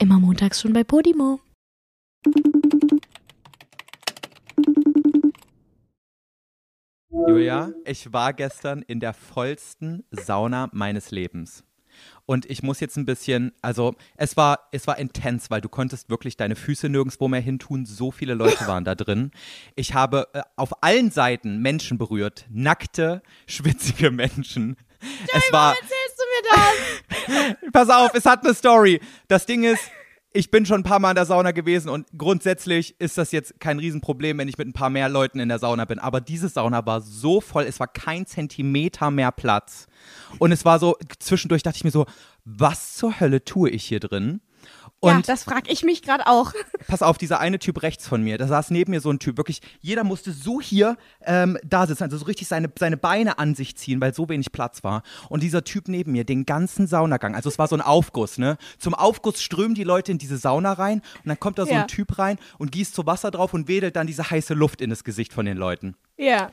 Immer montags schon bei Podimo. Julia, ich war gestern in der vollsten Sauna meines Lebens. Und ich muss jetzt ein bisschen, also es war, es war intens, weil du konntest wirklich deine Füße nirgendwo mehr hintun. So viele Leute waren da drin. Ich habe äh, auf allen Seiten Menschen berührt, nackte, schwitzige Menschen. Joey, es war, warum erzählst du mir das? pass auf, es hat eine Story. Das Ding ist, ich bin schon ein paar Mal in der Sauna gewesen und grundsätzlich ist das jetzt kein Riesenproblem, wenn ich mit ein paar mehr Leuten in der Sauna bin. Aber diese Sauna war so voll, es war kein Zentimeter mehr Platz. Und es war so, zwischendurch dachte ich mir so, was zur Hölle tue ich hier drin? Ja, Und das frage ich mich gerade auch. pass auf, dieser eine Typ rechts von mir, da saß neben mir so ein Typ, wirklich, jeder musste so hier ähm, da sitzen, also so richtig seine, seine Beine an sich ziehen, weil so wenig Platz war. Und dieser Typ neben mir, den ganzen Saunagang, also es war so ein Aufguss, ne? Zum Aufguss strömen die Leute in diese Sauna rein und dann kommt da so Ja. ein Typ rein und gießt so Wasser drauf und wedelt dann diese heiße Luft in das Gesicht von den Leuten. Ja,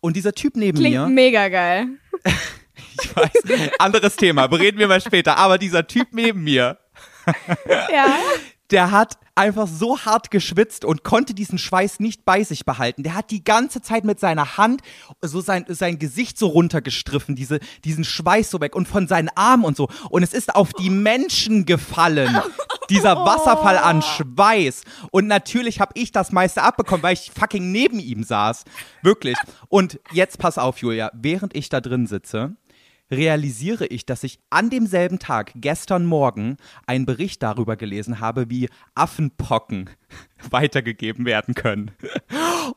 Und dieser Typ neben klingt mir, mega geil. ich weiß, anderes Thema, bereden wir mal später, aber dieser Typ neben mir, Ja. der hat einfach so hart geschwitzt und konnte diesen Schweiß nicht bei sich behalten. Der hat die ganze Zeit mit seiner Hand so sein, sein Gesicht so runtergestriffen, diese, diesen Schweiß so weg und von seinen Armen und so. Und es ist auf die Menschen gefallen, dieser Wasserfall an Schweiß. Und natürlich habe ich das meiste abbekommen, weil ich fucking neben ihm saß. Wirklich. Und jetzt pass auf, Julia, während ich da drin sitze, realisiere ich, dass ich an demselben Tag, gestern Morgen, einen Bericht darüber gelesen habe, wie Affenpocken weitergegeben werden können.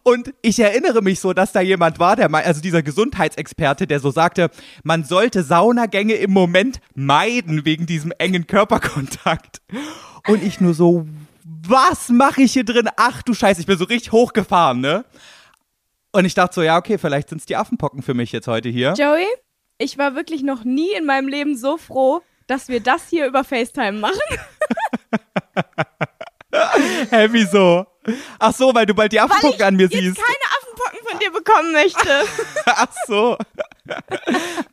Und ich erinnere mich so, dass da jemand war, der also dieser Gesundheitsexperte, der so sagte, man sollte Saunagänge im Moment meiden wegen diesem engen Körperkontakt. Und ich nur so, was mache ich hier drin? Ach du Scheiße, ich bin so richtig hochgefahren, ne? Und ich dachte so, ja, okay, vielleicht sind es die Affenpocken für mich jetzt heute hier. Joey, ich war wirklich noch nie in meinem Leben so froh, dass wir das hier über FaceTime machen. Hä, wieso? Ach so, weil du bald die Affenpocken ich an mir jetzt siehst. keine Affenpocken von dir bekommen möchte. Ach so.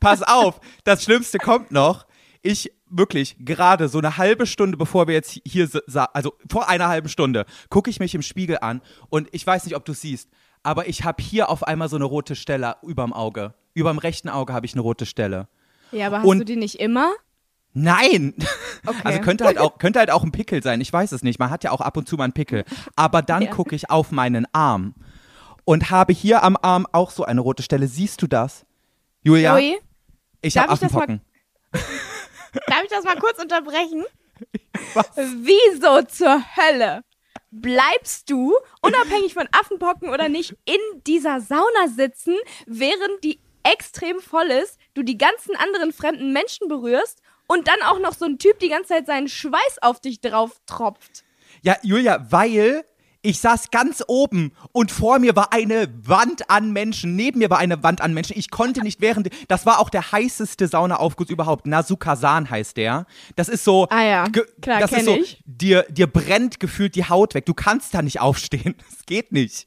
Pass auf, das Schlimmste kommt noch. Ich wirklich gerade so eine halbe Stunde, bevor wir jetzt hier, also vor einer halben Stunde, gucke ich mich im Spiegel an und ich weiß nicht, ob du siehst, aber ich habe hier auf einmal so eine rote Stelle überm Auge. Überm rechten Auge habe ich eine rote Stelle. Ja, aber hast Und- du die nicht immer? Nein! Okay. Also könnte halt, auch, könnte halt auch ein Pickel sein, ich weiß es nicht. Man hat ja auch ab und zu mal einen Pickel. Aber dann Ja. gucke ich auf meinen Arm und habe hier am Arm auch so eine rote Stelle. Siehst du das? Julia, Joey, ich habe ich das mal- Affenpocken. darf ich das mal kurz unterbrechen? Was? Wieso zur Hölle bleibst du, unabhängig von Affenpocken oder nicht, in dieser Sauna sitzen, während die extrem voll ist, du die ganzen anderen fremden Menschen berührst und dann auch noch so ein Typ die ganze Zeit seinen Schweiß auf dich drauf tropft? Ja, Julia, weil ich saß ganz oben und vor mir war eine Wand an Menschen, neben mir war eine Wand an Menschen. Ich konnte nicht während, das war auch der heißeste Saunaaufguss überhaupt. Nasukasan heißt der. Das ist so, Ah ja, klar, das ist so, ich. dir, dir brennt gefühlt die Haut weg. Du kannst da nicht aufstehen. Das geht nicht.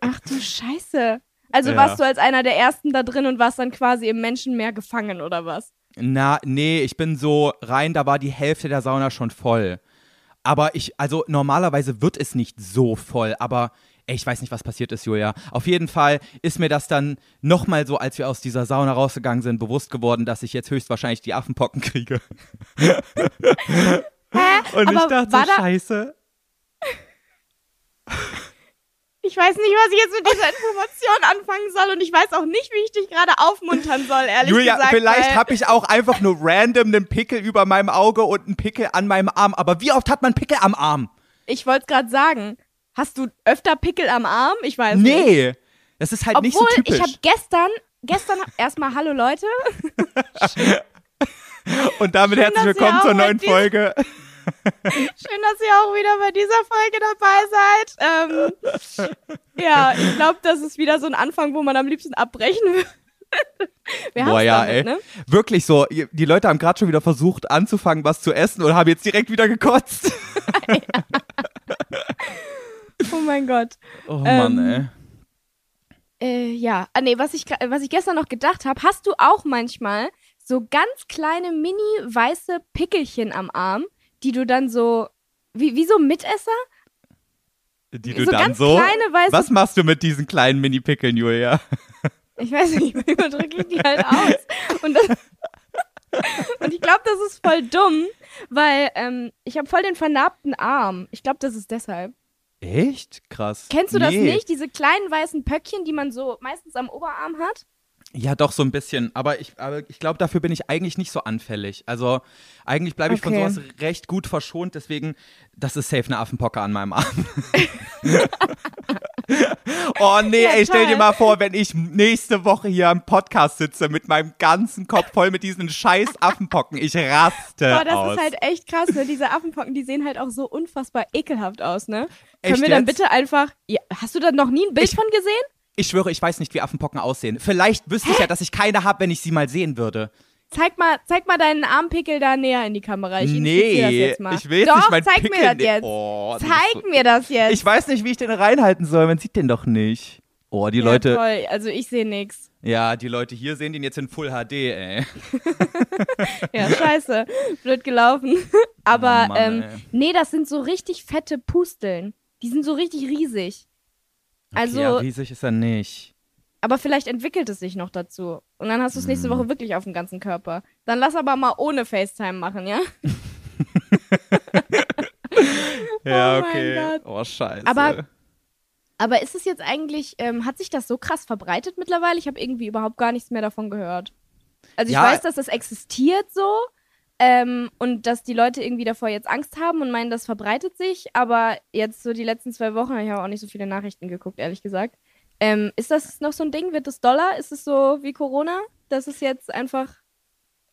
Ach du Scheiße. Also Ja. warst du als einer der ersten da drin und warst dann quasi im Menschenmeer gefangen oder was? Na, nee, ich bin so rein, da war die Hälfte der Sauna schon voll. Aber ich, also normalerweise wird es nicht so voll, aber ey, ich weiß nicht, was passiert ist, Julia. Auf jeden Fall ist mir das dann nochmal so, als wir aus dieser Sauna rausgegangen sind, bewusst geworden, dass ich jetzt höchstwahrscheinlich die Affenpocken kriege. Hä? Und ich Aber dachte, war so, da, scheiße. Ich weiß nicht, was ich jetzt mit dieser Information anfangen soll und ich weiß auch nicht, wie ich dich gerade aufmuntern soll, ehrlich Julia, gesagt. vielleicht weil- habe ich auch einfach nur random einen Pickel über meinem Auge und einen Pickel an meinem Arm. Aber wie oft hat man Pickel am Arm? Ich wollte es gerade sagen. Hast du öfter Pickel am Arm? Ich weiß nicht. Nee. Das ist halt Obwohl, nicht so typisch. ich habe gestern, gestern erstmal Hallo Leute. Und damit Schön, herzlich willkommen zur neuen Folge. Schön, dass ihr auch wieder bei dieser Folge dabei seid. Ähm, ja, ich glaube, das ist wieder so ein Anfang, wo man am liebsten abbrechen will. Wir Boah, ja, damit, ey. Ne? Wirklich so. Die Leute haben gerade schon wieder versucht anzufangen, was zu essen und haben jetzt direkt wieder gekotzt. Oh mein Gott. Oh Ähm, Mann, ey. Äh, ja, ah, nee, was ich, was ich gestern noch gedacht habe, hast du auch manchmal so ganz kleine mini weiße Pickelchen am Arm, die du dann so Wie, wie so Mitesser? Die du so dann so. kleine weiße Was machst du mit diesen kleinen Mini-Pickeln, Julia? Ich weiß nicht, wie überdrücke ich die halt aus. Und, das, und ich glaube, das ist voll dumm, weil ähm, ich habe voll den vernarbten Arm. Ich glaube, das ist deshalb. Echt? Krass. Kennst du das Nee. nicht? Diese kleinen weißen Pöckchen, die man so meistens am Oberarm hat? Ja, doch, so ein bisschen. Aber ich, aber ich glaube, dafür bin ich eigentlich nicht so anfällig. Also, eigentlich bleibe ich von Okay. sowas recht gut verschont. Deswegen, das ist safe eine Affenpocke an meinem Arm. oh nee, Ja, ey, stell dir mal vor, wenn ich nächste Woche hier am Podcast sitze mit meinem ganzen Kopf voll mit diesen scheiß Affenpocken. Ich raste Boah, das aus. ist halt echt krass, ne? Diese Affenpocken, die sehen halt auch so unfassbar ekelhaft aus, ne? Echt Können wir dann jetzt? bitte einfach. Ja, hast du da noch nie ein Bild Ich- von gesehen? Ich schwöre, ich weiß nicht, wie Affenpocken aussehen. Vielleicht wüsste ich ja, dass ich keine habe, wenn ich sie mal sehen würde. Zeig mal, zeig mal deinen Armpickel da näher in die Kamera. Ich inspiziere das nee, jetzt mal. ich will Doch, nicht mein zeig Pickel mir das ne- jetzt. Oh, das zeig so- mir das jetzt. Ich weiß nicht, wie ich den reinhalten soll. Man sieht den doch nicht. Oh, die ja, Leute. Toll. Also ich sehe nix. Ja, die Leute hier sehen den jetzt in Full HD, ey. Ja, scheiße. Blöd gelaufen. Aber Oh Mann, ähm, nee, das sind so richtig fette Pusteln. Die sind so richtig riesig. Also, okay, ja, riesig ist er nicht. aber vielleicht entwickelt es sich noch dazu. Und dann hast du es nächste Hm. Woche wirklich auf dem ganzen Körper. Dann lass aber mal ohne FaceTime machen, ja? Ja, Oh okay. Oh, scheiße. Aber- Aber ist es jetzt eigentlich, ähm, hat sich das so krass verbreitet mittlerweile? Ich habe irgendwie überhaupt gar nichts mehr davon gehört. Also ich Ja. weiß, dass das existiert so ähm, und dass die Leute irgendwie davor jetzt Angst haben und meinen, das verbreitet sich. Aber jetzt so die letzten zwei Wochen, ich habe auch nicht so viele Nachrichten geguckt, ehrlich gesagt. Ähm, ist das noch so ein Ding? Wird es Dollar? Ist es so wie Corona, dass es jetzt einfach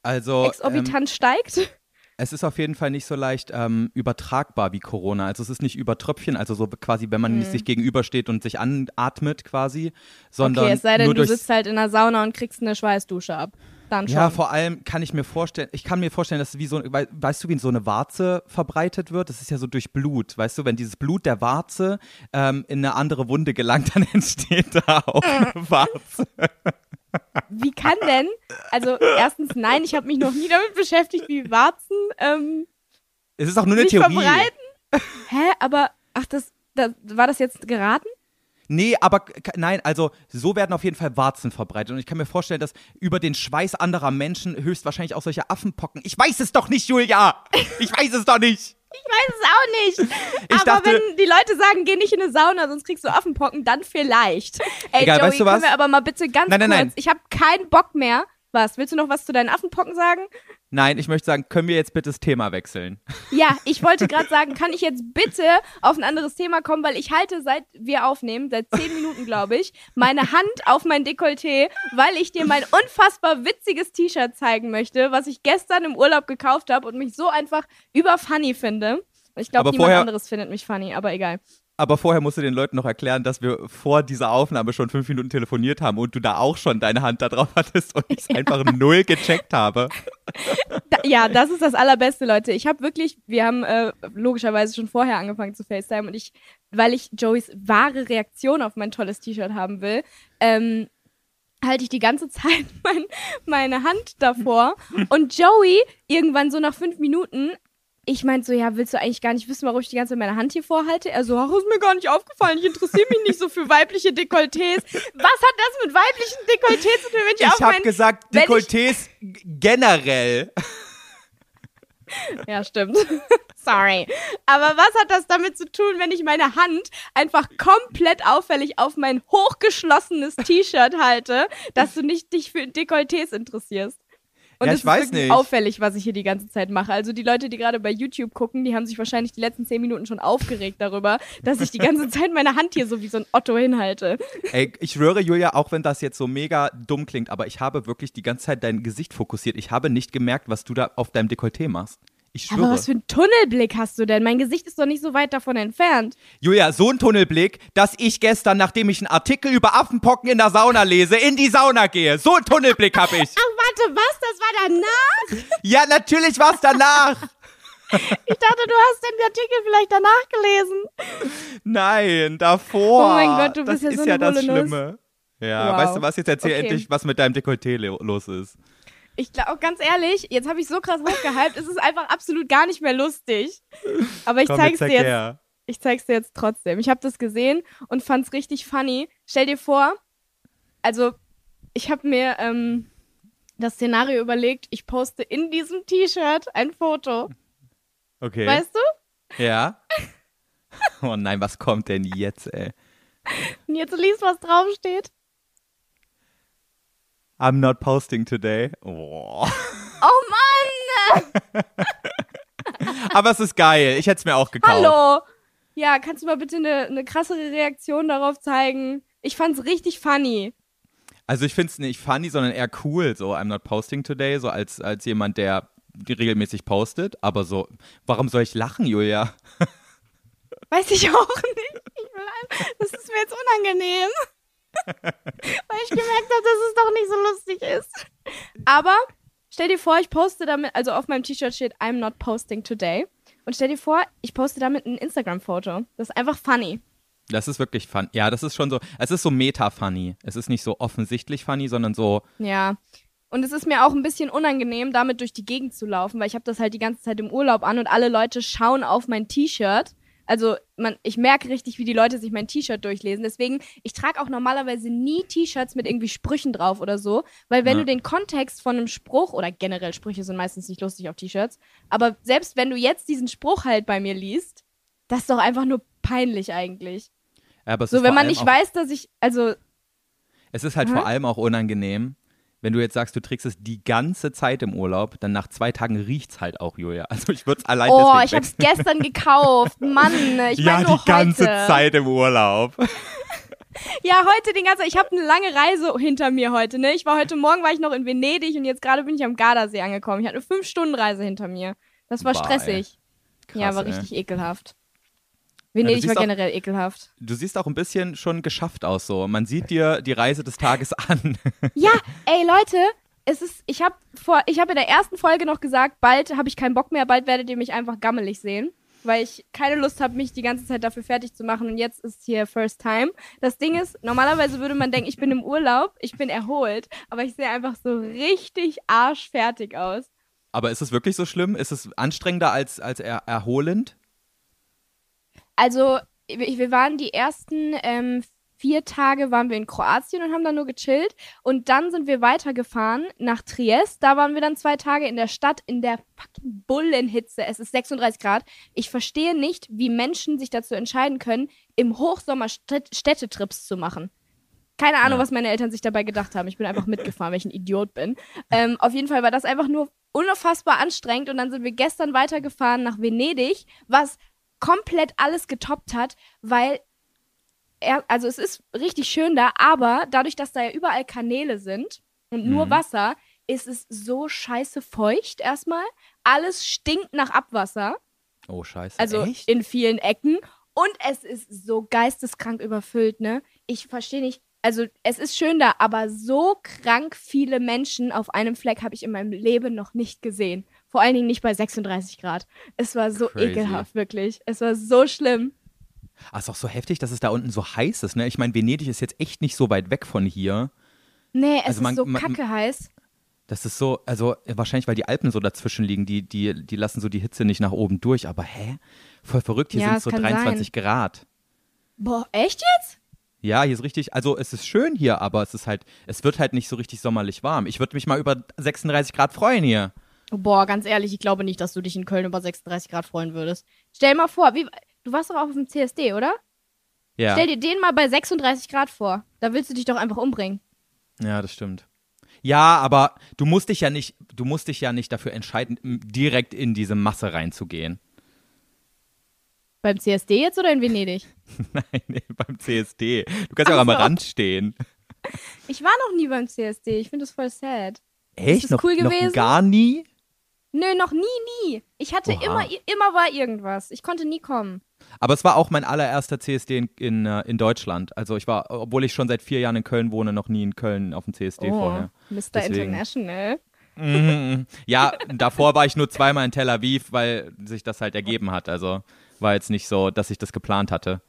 also, ähm, exorbitant steigt? es ist auf jeden Fall nicht so leicht ähm, übertragbar wie Corona. Also es ist nicht über Tröpfchen, also so quasi, wenn man Hm. nicht sich gegenübersteht und sich anatmet quasi, sondern Okay, es sei denn, du sitzt halt in der Sauna und kriegst eine Schweißdusche ab. Dann schon. Ja, vor allem kann ich mir vorstellen, ich kann mir vorstellen, dass wie so, wei- weißt du, wie so eine Warze verbreitet wird? Das ist ja so durch Blut, weißt du, wenn dieses Blut der Warze ähm, in eine andere Wunde gelangt, dann entsteht da auch eine Warze. Wie kann denn? Also erstens, nein, ich habe mich noch nie damit beschäftigt, wie Warzen ähm, Es ist auch nur eine Theorie. verbreiten. Hä? Aber, ach, das, das, war das jetzt geraten? Nee, aber nein, also so werden auf jeden Fall Warzen verbreitet. Und ich kann mir vorstellen, dass über den Schweiß anderer Menschen höchstwahrscheinlich auch solche Affenpocken. Ich weiß es doch nicht, Julia! Ich weiß es doch nicht! Ich weiß es auch nicht. Ich Aber dachte- wenn die Leute sagen, geh nicht in eine Sauna, sonst kriegst du Affenpocken, dann vielleicht. Ey, Egal, Joey, weißt du was? können wir aber mal bitte ganz Nein, nein, kurz. nein. Ich habe keinen Bock mehr. Was? Willst du noch was zu deinen Affenpocken sagen? Nein, ich möchte sagen, können wir jetzt bitte das Thema wechseln? Ja, ich wollte gerade sagen, kann ich jetzt bitte auf ein anderes Thema kommen, weil ich halte, seit wir aufnehmen, seit zehn Minuten, glaube ich, meine Hand auf mein Dekolleté, weil ich dir mein unfassbar witziges T-Shirt zeigen möchte, was ich gestern im Urlaub gekauft habe und mich so einfach überfunny finde. Ich glaube, niemand vorher- anderes findet mich funny, aber egal. Aber vorher musst du den Leuten noch erklären, dass wir vor dieser Aufnahme schon fünf Minuten telefoniert haben und du da auch schon deine Hand da drauf hattest und ich es einfach null gecheckt habe. Da, ja, das ist das Allerbeste, Leute. Ich habe wirklich, wir haben äh, logischerweise schon vorher angefangen zu FaceTime und ich, weil ich Joeys wahre Reaktion auf mein tolles T-Shirt haben will, ähm, halte ich die ganze Zeit mein, meine Hand davor und Joey irgendwann so nach fünf Minuten ich meinte so, ja, willst du eigentlich gar nicht wissen, warum ich die ganze Zeit meine Hand hier vorhalte? Er so, ach, ist mir gar nicht aufgefallen, ich interessiere mich nicht so für weibliche Dekolletés. Was hat das mit weiblichen Dekolletés zu tun, wenn ich, Ich habe gesagt, Dekolletés generell. Ja, stimmt. Sorry. Aber was hat das damit zu tun, wenn ich meine Hand einfach komplett auffällig auf mein hochgeschlossenes T-Shirt halte, dass du nicht dich für Dekolletés interessierst? Und Ja, es ich weiß nicht. auffällig, was ich hier die ganze Zeit mache. Also die Leute, die gerade bei YouTube gucken, die haben sich wahrscheinlich die letzten zehn Minuten schon aufgeregt darüber, dass ich die ganze Zeit meine Hand hier so wie so ein Otto hinhalte. Ey, ich schwöre, Julia, auch wenn das jetzt so mega dumm klingt, aber ich habe wirklich die ganze Zeit dein Gesicht fokussiert. Ich habe nicht gemerkt, was du da auf deinem Dekolleté machst. Ich schwöre. Aber was für einen Tunnelblick hast du denn? Mein Gesicht ist doch nicht so weit davon entfernt. Julia, so ein Tunnelblick, dass ich gestern, nachdem ich einen Artikel über Affenpocken in der Sauna lese, in die Sauna gehe. So ein Tunnelblick habe ich. Ach, warte, was? Das war danach? Ja, natürlich war es danach. Ich dachte, du hast den Artikel vielleicht danach gelesen. Nein, davor. Oh mein Gott, du bist das ja ist so ja eine das hohle Nuss. Schlimme. Ja, Wow. weißt du was? Jetzt erzähl Okay. endlich, was mit deinem Dekolleté lo- los ist. Ich glaube, ganz ehrlich, jetzt habe ich so krass hochgehypt, es ist einfach absolut gar nicht mehr lustig. Aber ich Komm, zeig's zeig dir jetzt. her. Ich zeig's dir jetzt trotzdem. Ich habe das gesehen und fand's richtig funny. Stell dir vor, also ich habe mir ähm, das Szenario überlegt, ich poste in diesem T-Shirt ein Foto. Okay. Weißt du? Ja. Oh nein, was kommt denn jetzt, ey? Und jetzt liest, was draufsteht. I'm not posting today. Oh. Oh Mann! Aber es ist geil. Ich hätte es mir auch gekauft. Hallo! Ja, kannst du mal bitte eine, eine krassere Reaktion darauf zeigen? Ich fand's richtig funny. Also ich finde es nicht funny, sondern eher cool, so I'm not posting today, so als, als jemand, der regelmäßig postet. Aber so, warum soll ich lachen, Julia? Weiß ich auch nicht. Ich will das ist mir jetzt unangenehm. Weil ich gemerkt habe, dass es doch nicht so lustig ist. Aber stell dir vor, ich poste damit, also auf meinem T-Shirt steht I'm not posting today. Und stell dir vor, ich poste damit ein Instagram-Foto. Das ist einfach funny. Das ist wirklich fun. Ja, das ist schon so, es ist so meta-funny. Es ist nicht so offensichtlich funny, sondern so, Ja. Und es ist mir auch ein bisschen unangenehm, damit durch die Gegend zu laufen, weil ich habe das halt die ganze Zeit im Urlaub an und alle Leute schauen auf mein T-Shirt. Also man, ich merke richtig, wie die Leute sich mein T-Shirt durchlesen. Deswegen, ich trage auch normalerweise nie T-Shirts mit irgendwie Sprüchen drauf oder so, weil wenn Ja. du den Kontext von einem Spruch oder generell Sprüche sind meistens nicht lustig auf T-Shirts, aber selbst wenn du jetzt diesen Spruch halt bei mir liest, das ist doch einfach nur peinlich eigentlich. aber es So, wenn man nicht weiß, dass ich, also Es ist halt Aha. vor allem auch unangenehm, wenn du jetzt sagst, du trägst es die ganze Zeit im Urlaub, dann nach zwei Tagen riecht's halt auch, Julia. Also ich würde es allein Oh, ich hab's wechseln. gestern gekauft. Mann, ich ja, meine nur die ganze heute. Zeit im Urlaub. Ja, heute den ganzen Ich habe eine lange Reise hinter mir heute, ne? Ich war heute Morgen war ich noch in Venedig und jetzt gerade bin ich am Gardasee angekommen. Ich hatte eine fünf Stunden Reise hinter mir. Das war Boah, stressig. ja, Krass, war ey. richtig ekelhaft. Venedig siehst war auch- generell ekelhaft. Du siehst auch ein bisschen schon geschafft aus so. Man sieht dir die Reise des Tages an. Ja, ey Leute, es ist ich habe vor ich habe in der ersten Folge noch gesagt, bald habe ich keinen Bock mehr, bald werdet ihr mich einfach gammelig sehen, weil ich keine Lust habe, mich die ganze Zeit dafür fertig zu machen und jetzt ist hier first time. Das Ding ist, normalerweise würde man denken, ich bin im Urlaub, ich bin erholt, aber ich sehe einfach so richtig arschfertig aus. Aber ist es wirklich so schlimm? Ist es anstrengender als, als er, erholend? Also, wir waren die ersten ähm, vier Tage waren wir in Kroatien und haben da nur gechillt. Und dann sind wir weitergefahren nach Triest. Da waren wir dann zwei Tage in der Stadt in der fucking Bullenhitze. Es ist 36 Grad. Ich verstehe nicht, wie Menschen sich dazu entscheiden können, im Hochsommer Städt- Städtetrips zu machen. Keine Ahnung, Ja. was meine Eltern sich dabei gedacht haben. Ich bin einfach mitgefahren, weil ich ein Idiot bin. Ähm, auf jeden Fall war das einfach nur unfassbar anstrengend. Und dann sind wir gestern weitergefahren nach Venedig, was komplett alles getoppt hat, weil er, also es ist richtig schön da, aber dadurch, dass da ja überall Kanäle sind und nur Mhm. Wasser, ist es so scheiße feucht erstmal. Alles stinkt nach Abwasser, Oh, scheiße. also Echt? in vielen Ecken. Und es ist so geisteskrank überfüllt, ne? Ich verstehe nicht. Also es ist schön da, aber so krank viele Menschen auf einem Fleck habe ich in meinem Leben noch nicht gesehen. Vor allen Dingen nicht bei 36 Grad. Es war so Crazy. ekelhaft, wirklich. Es war so schlimm. Ah, ist auch so heftig, dass es da unten so heiß ist, ne? Ich meine, Venedig ist jetzt echt nicht so weit weg von hier. Nee, es Also man- ist so man- kacke heiß. Das ist so, also äh, wahrscheinlich, weil die Alpen so dazwischen liegen, die, die, die lassen so die Hitze nicht nach oben durch. Aber hä? Voll verrückt, hier Ja, sind es so kann 23 Grad. Boah, echt jetzt? Ja, hier ist richtig, also es ist schön hier, aber es ist halt, es wird halt nicht so richtig sommerlich warm. Ich würde mich mal über 36 Grad freuen hier. Boah, ganz ehrlich, ich glaube nicht, dass du dich in Köln über 36 Grad freuen würdest. Stell mal vor, wie, du warst doch auch auf dem CSD, oder? Ja, Stell dir den mal bei 36 Grad vor. Da willst du dich doch einfach umbringen. ja, das stimmt. Ja, aber du musst dich ja nicht, du musst dich ja nicht dafür entscheiden, direkt in diese Masse reinzugehen. Beim CSD jetzt oder in Venedig? Nein, nee, beim CSD. Du kannst ja auch am. Rand stehen. Ich war noch nie beim CSD. Ich finde das voll sad. Echt? das noch, cool noch gewesen? gar nie? Nö, noch nie, nie. Ich hatte Oha. immer, immer war irgendwas. Ich konnte nie kommen. Aber es war auch mein allererster CSD in, in, äh, in Deutschland. Also ich war, obwohl ich schon seit vier Jahren in Köln wohne, noch nie in Köln auf dem CSD vorher. Mr. Deswegen. International. Mhm. Ja, davor war ich nur zweimal in Tel Aviv, weil sich das halt ergeben hat. Also war jetzt nicht so, dass ich das geplant hatte.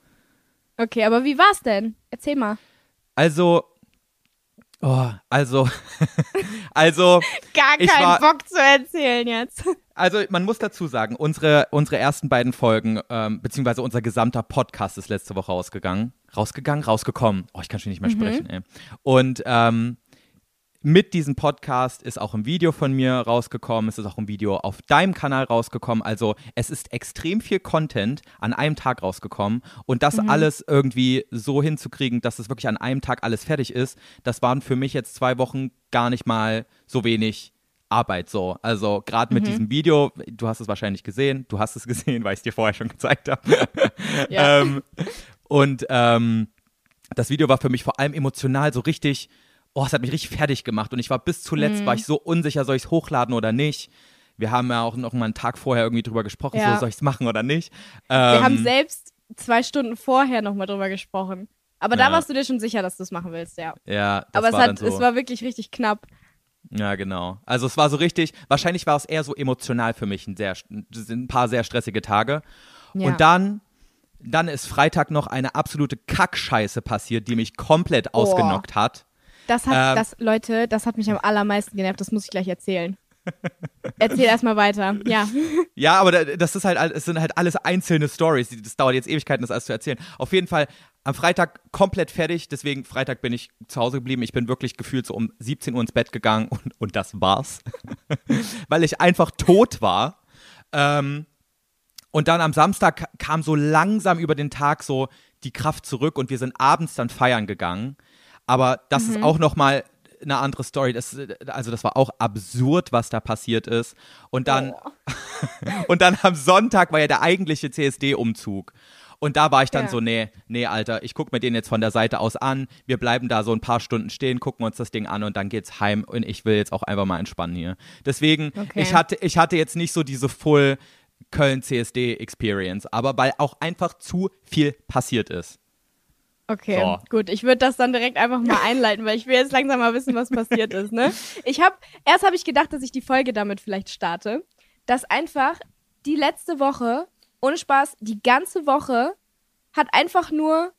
Okay, aber wie war's denn? Erzähl mal. Also, Oh, also, also, Gar keinen war- Bock zu erzählen jetzt. also man muss dazu sagen, unsere, unsere ersten beiden Folgen, ähm, beziehungsweise unser gesamter Podcast ist letzte Woche rausgegangen. Rausgegangen, rausgekommen. Oh, ich kann schon nicht mehr sprechen, ey. Und ähm, mit diesem Podcast ist auch ein Video von mir rausgekommen, es ist auch ein Video auf deinem Kanal rausgekommen. Also es ist extrem viel Content an einem Tag rausgekommen und das alles irgendwie so hinzukriegen, dass es wirklich an einem Tag alles fertig ist, das waren für mich jetzt zwei Wochen gar nicht mal so wenig Arbeit so. Also gerade mit diesem Video, du hast es wahrscheinlich gesehen, du hast es gesehen, weil ich es dir vorher schon gezeigt habe. Ja. ähm, und ähm, das Video war für mich vor allem emotional so richtig, oh, es hat mich richtig fertig gemacht. Und ich war bis zuletzt, Mhm. war ich so unsicher, soll ich es hochladen oder nicht. Wir haben ja auch noch mal einen Tag vorher irgendwie drüber gesprochen, Ja. so soll ich es machen oder nicht. Wir Ähm, haben selbst zwei Stunden vorher nochmal drüber gesprochen. Aber da Ja. warst du dir schon sicher, dass du es machen willst, ja. ja, das Aber es, war hat, dann so. es war wirklich richtig knapp. Ja, genau. Also es war so richtig, wahrscheinlich war es eher so emotional für mich ein, sehr, ein paar sehr stressige Tage. Ja. Und dann, dann ist Freitag noch eine absolute Kackscheiße passiert, die mich komplett Oh. ausgenockt hat. Das hat, Ähm. das, Leute, das hat mich am allermeisten genervt. Das muss ich gleich erzählen. Erzähl erstmal weiter. Ja. Ja, aber da- das ist halt, es sind halt alles einzelne Stories. Das dauert jetzt Ewigkeiten, das alles zu erzählen. Auf jeden Fall am Freitag komplett fertig. Deswegen Freitag bin ich zu Hause geblieben. Ich bin wirklich gefühlt so um 17 Uhr ins Bett gegangen und, und das war's. Weil ich einfach tot war. Ähm, und dann am Samstag ka- kam so langsam über den Tag so die Kraft zurück und wir sind abends dann feiern gegangen. Aber das ist auch noch mal eine andere Story. Das, also das war auch absurd, was da passiert ist. Und dann Oh. und dann am Sonntag war ja der eigentliche CSD-Umzug. Und da war ich dann Ja. so, nee, nee, Alter, ich gucke mir den jetzt von der Seite aus an. Wir bleiben da so ein paar Stunden stehen, gucken uns das Ding an und dann geht's heim. Und ich will jetzt auch einfach mal entspannen hier. Deswegen, Okay. ich, hatte, ich hatte jetzt nicht so diese Full Köln CSD Experience, aber weil auch einfach zu viel passiert ist. Okay, So. gut. Ich würde das dann direkt einfach mal einleiten, weil ich will jetzt langsam mal wissen, was passiert ist. Ne? Ich habe erst habe ich gedacht, dass ich die Folge damit vielleicht starte, dass einfach die letzte Woche ohne Spaß die ganze Woche hat einfach nur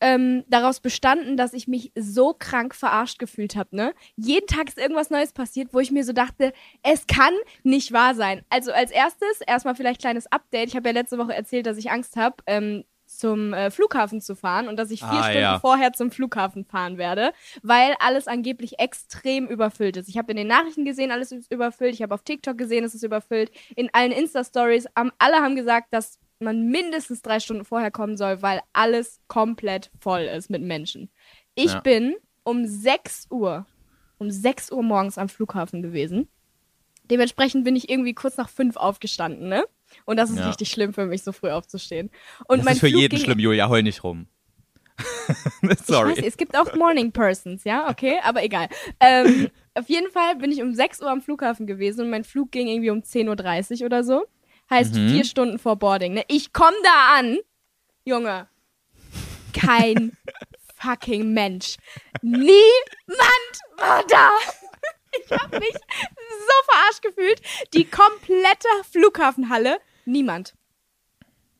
ähm, daraus bestanden, dass ich mich so krank verarscht gefühlt habe. Ne? Jeden Tag ist irgendwas Neues passiert, wo ich mir so dachte, es kann nicht wahr sein. Also als erstes erstmal vielleicht kleines Update. Ich habe ja letzte Woche erzählt, dass ich Angst habe, ähm, zum äh, Flughafen zu fahren und dass ich vier Ah, Stunden ja. vorher zum Flughafen fahren werde, weil alles angeblich extrem überfüllt ist. Ich habe in den Nachrichten gesehen, alles ist überfüllt. Ich habe auf TikTok gesehen, es ist überfüllt. In allen Insta-Stories, alle haben gesagt, dass man mindestens drei Stunden vorher kommen soll, weil alles komplett voll ist mit Menschen. Ich Ja. bin um 6 Uhr, um 6 Uhr morgens am Flughafen gewesen. Dementsprechend bin ich irgendwie kurz nach fünf aufgestanden, ne? Und das ist Ja. richtig schlimm für mich, so früh aufzustehen. Und das mein ist für Flug jeden ging schlimm, Julia, heul nicht rum. Sorry. ich weiß, es gibt auch Morning Persons, ja, okay, aber egal. Ähm, auf jeden Fall bin ich um 6 Uhr am Flughafen gewesen und mein Flug ging irgendwie um 10.30 Uhr oder so. Heißt Mhm. vier Stunden vor Boarding. Ne? Ich komm da an, Junge. Kein fucking Mensch. Niemand war da. Ich habe mich so verarscht gefühlt. Die komplette Flughafenhalle, niemand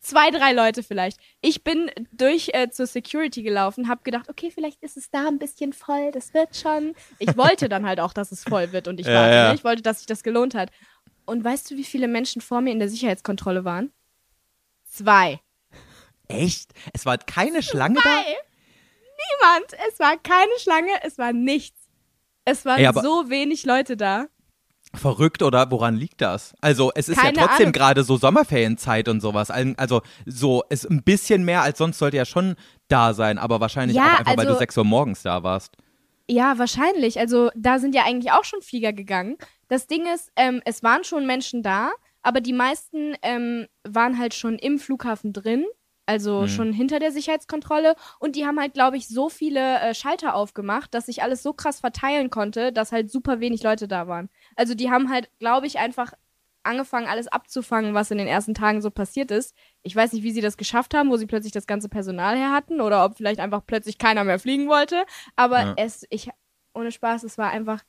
zwei, drei Leute vielleicht. Ich bin durch äh, zur Security gelaufen, habe gedacht, okay, vielleicht ist es da ein bisschen voll, das wird schon. Ich wollte dann halt auch, dass es voll wird und ich Ja, warte. ja. Ne? Ich wollte, dass sich das gelohnt hat. Und weißt du, wie viele Menschen vor mir in der Sicherheitskontrolle waren? Zwei. Echt? Es war keine Schlange da? Zwei. Niemand. Es war keine Schlange, es war nichts. Es waren Ey, so wenig Leute da. Verrückt oder woran liegt das? Also es ist Keine ja trotzdem gerade so Sommerferienzeit und sowas. Al- Also so ist ein bisschen mehr als sonst sollte ja schon da sein, aber wahrscheinlich Ja, auch einfach, weil du also- 6 Uhr morgens da warst. Ja, wahrscheinlich. Also da sind ja eigentlich auch schon Flieger gegangen. Das Ding ist, ähm, es waren schon Menschen da, aber die meisten ähm, waren halt schon im Flughafen drin. Also Mhm. schon hinter der Sicherheitskontrolle. Und die haben halt, glaube ich, so viele äh, Schalter aufgemacht, dass sich alles so krass verteilen konnte, dass halt super wenig Leute da waren. Also die haben halt, glaube ich, einfach angefangen, alles abzufangen, was in den ersten Tagen so passiert ist. Ich weiß nicht, wie sie das geschafft haben, wo sie plötzlich das ganze Personal her hatten oder ob vielleicht einfach plötzlich keiner mehr fliegen wollte. Aber Ja. es, ich, ohne Spaß, es war einfach,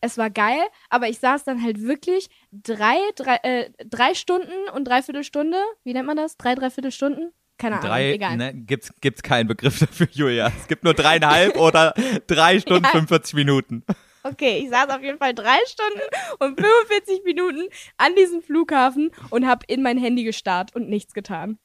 es war geil, aber ich saß dann halt wirklich drei, drei, äh, drei Stunden und dreiviertel Stunde, wie nennt man das? Drei, dreiviertel Stunden? Keine Ahnung, Drei, egal. ne, gibt's, gibt's keinen Begriff dafür, Julia. Es gibt nur dreieinhalb oder drei Stunden, Ja. 45 Minuten. Okay, ich saß auf jeden Fall drei Stunden und 45 Minuten an diesem Flughafen und habe in mein Handy gestarrt und nichts getan.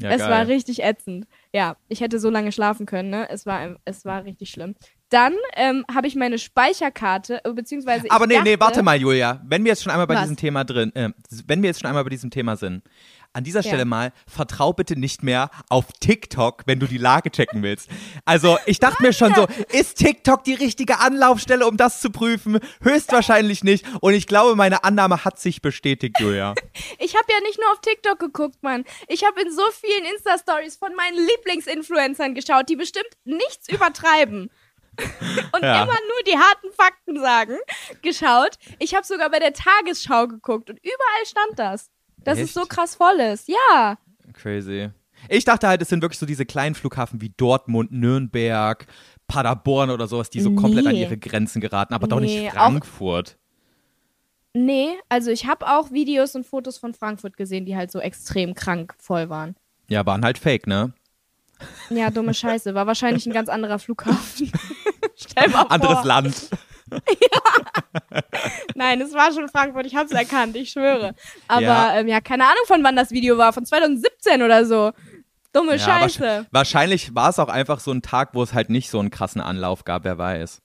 Ja, es geil. war richtig ätzend. Ja, ich hätte so lange schlafen können, ne? Es war, es war richtig schlimm. Dann ähm, habe ich meine Speicherkarte, äh, beziehungsweise. Aber nee, dachte, nee, warte mal, Julia. Wenn wir jetzt schon einmal bei Was? diesem Thema drin, äh, wenn wir jetzt schon einmal bei diesem Thema sind, an dieser Ja. Stelle mal, vertrau bitte nicht mehr auf TikTok, wenn du die Lage checken willst. Also, ich dachte mir schon so, ist TikTok die richtige Anlaufstelle, um das zu prüfen? Höchstwahrscheinlich nicht. Und ich glaube, meine Annahme hat sich bestätigt, Julia. Ich habe ja nicht nur auf TikTok geguckt, Mann. Ich habe in so vielen Insta-Stories von meinen Lieblingsinfluencern geschaut, die bestimmt nichts übertreiben. Und Ja. immer nur die harten Fakten sagen, geschaut. Ich habe sogar bei der Tagesschau geguckt und überall stand das. Dass es Echt? so krass voll ist. Ja. Crazy. Ich dachte halt, es sind wirklich so diese kleinen Flughafen wie Dortmund, Nürnberg, Paderborn oder sowas, die so komplett an Nee. ihre Grenzen geraten, aber doch Nee, nicht auch- Frankfurt. Nee, also ich habe auch Videos und Fotos von Frankfurt gesehen, die halt so extrem krank voll waren. Ja, waren halt fake, ne? Ja, dumme Scheiße. War wahrscheinlich ein ganz anderer Flughafen. Stell mal vor. Anderes Land. Nein, es war schon Frankfurt, ich hab's erkannt, ich schwöre. Aber Ja. ja. Ähm, ja, keine Ahnung, von wann das Video war, von 2017 oder so. Dumme Ja, Scheiße. wahrsch- wahrscheinlich war es auch einfach so ein Tag, wo es halt nicht so einen krassen Anlauf gab, wer weiß.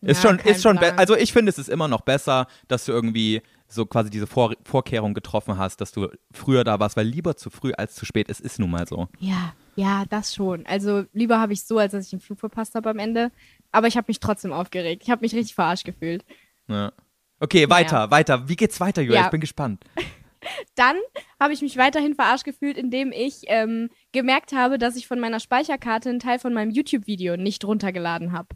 Ist Ja, schon, ist schon, also ich finde, es ist immer noch besser, dass du irgendwie so quasi diese Vor Vorkehrung getroffen hast, dass du früher da warst, weil lieber zu früh als zu spät. Es ist nun mal so. Ja, ja, das schon. Also lieber habe ich so, als dass ich den Flug verpasst habe am Ende. Aber ich habe mich trotzdem aufgeregt. Ich habe mich richtig verarscht gefühlt. Ja. Okay, weiter, weiter. Wie geht's weiter, Julia? Ja. Ich bin gespannt. Dann habe ich mich weiterhin verarscht gefühlt, indem ich ähm, gemerkt habe, dass ich von meiner Speicherkarte einen Teil von meinem YouTube-Video nicht runtergeladen habe.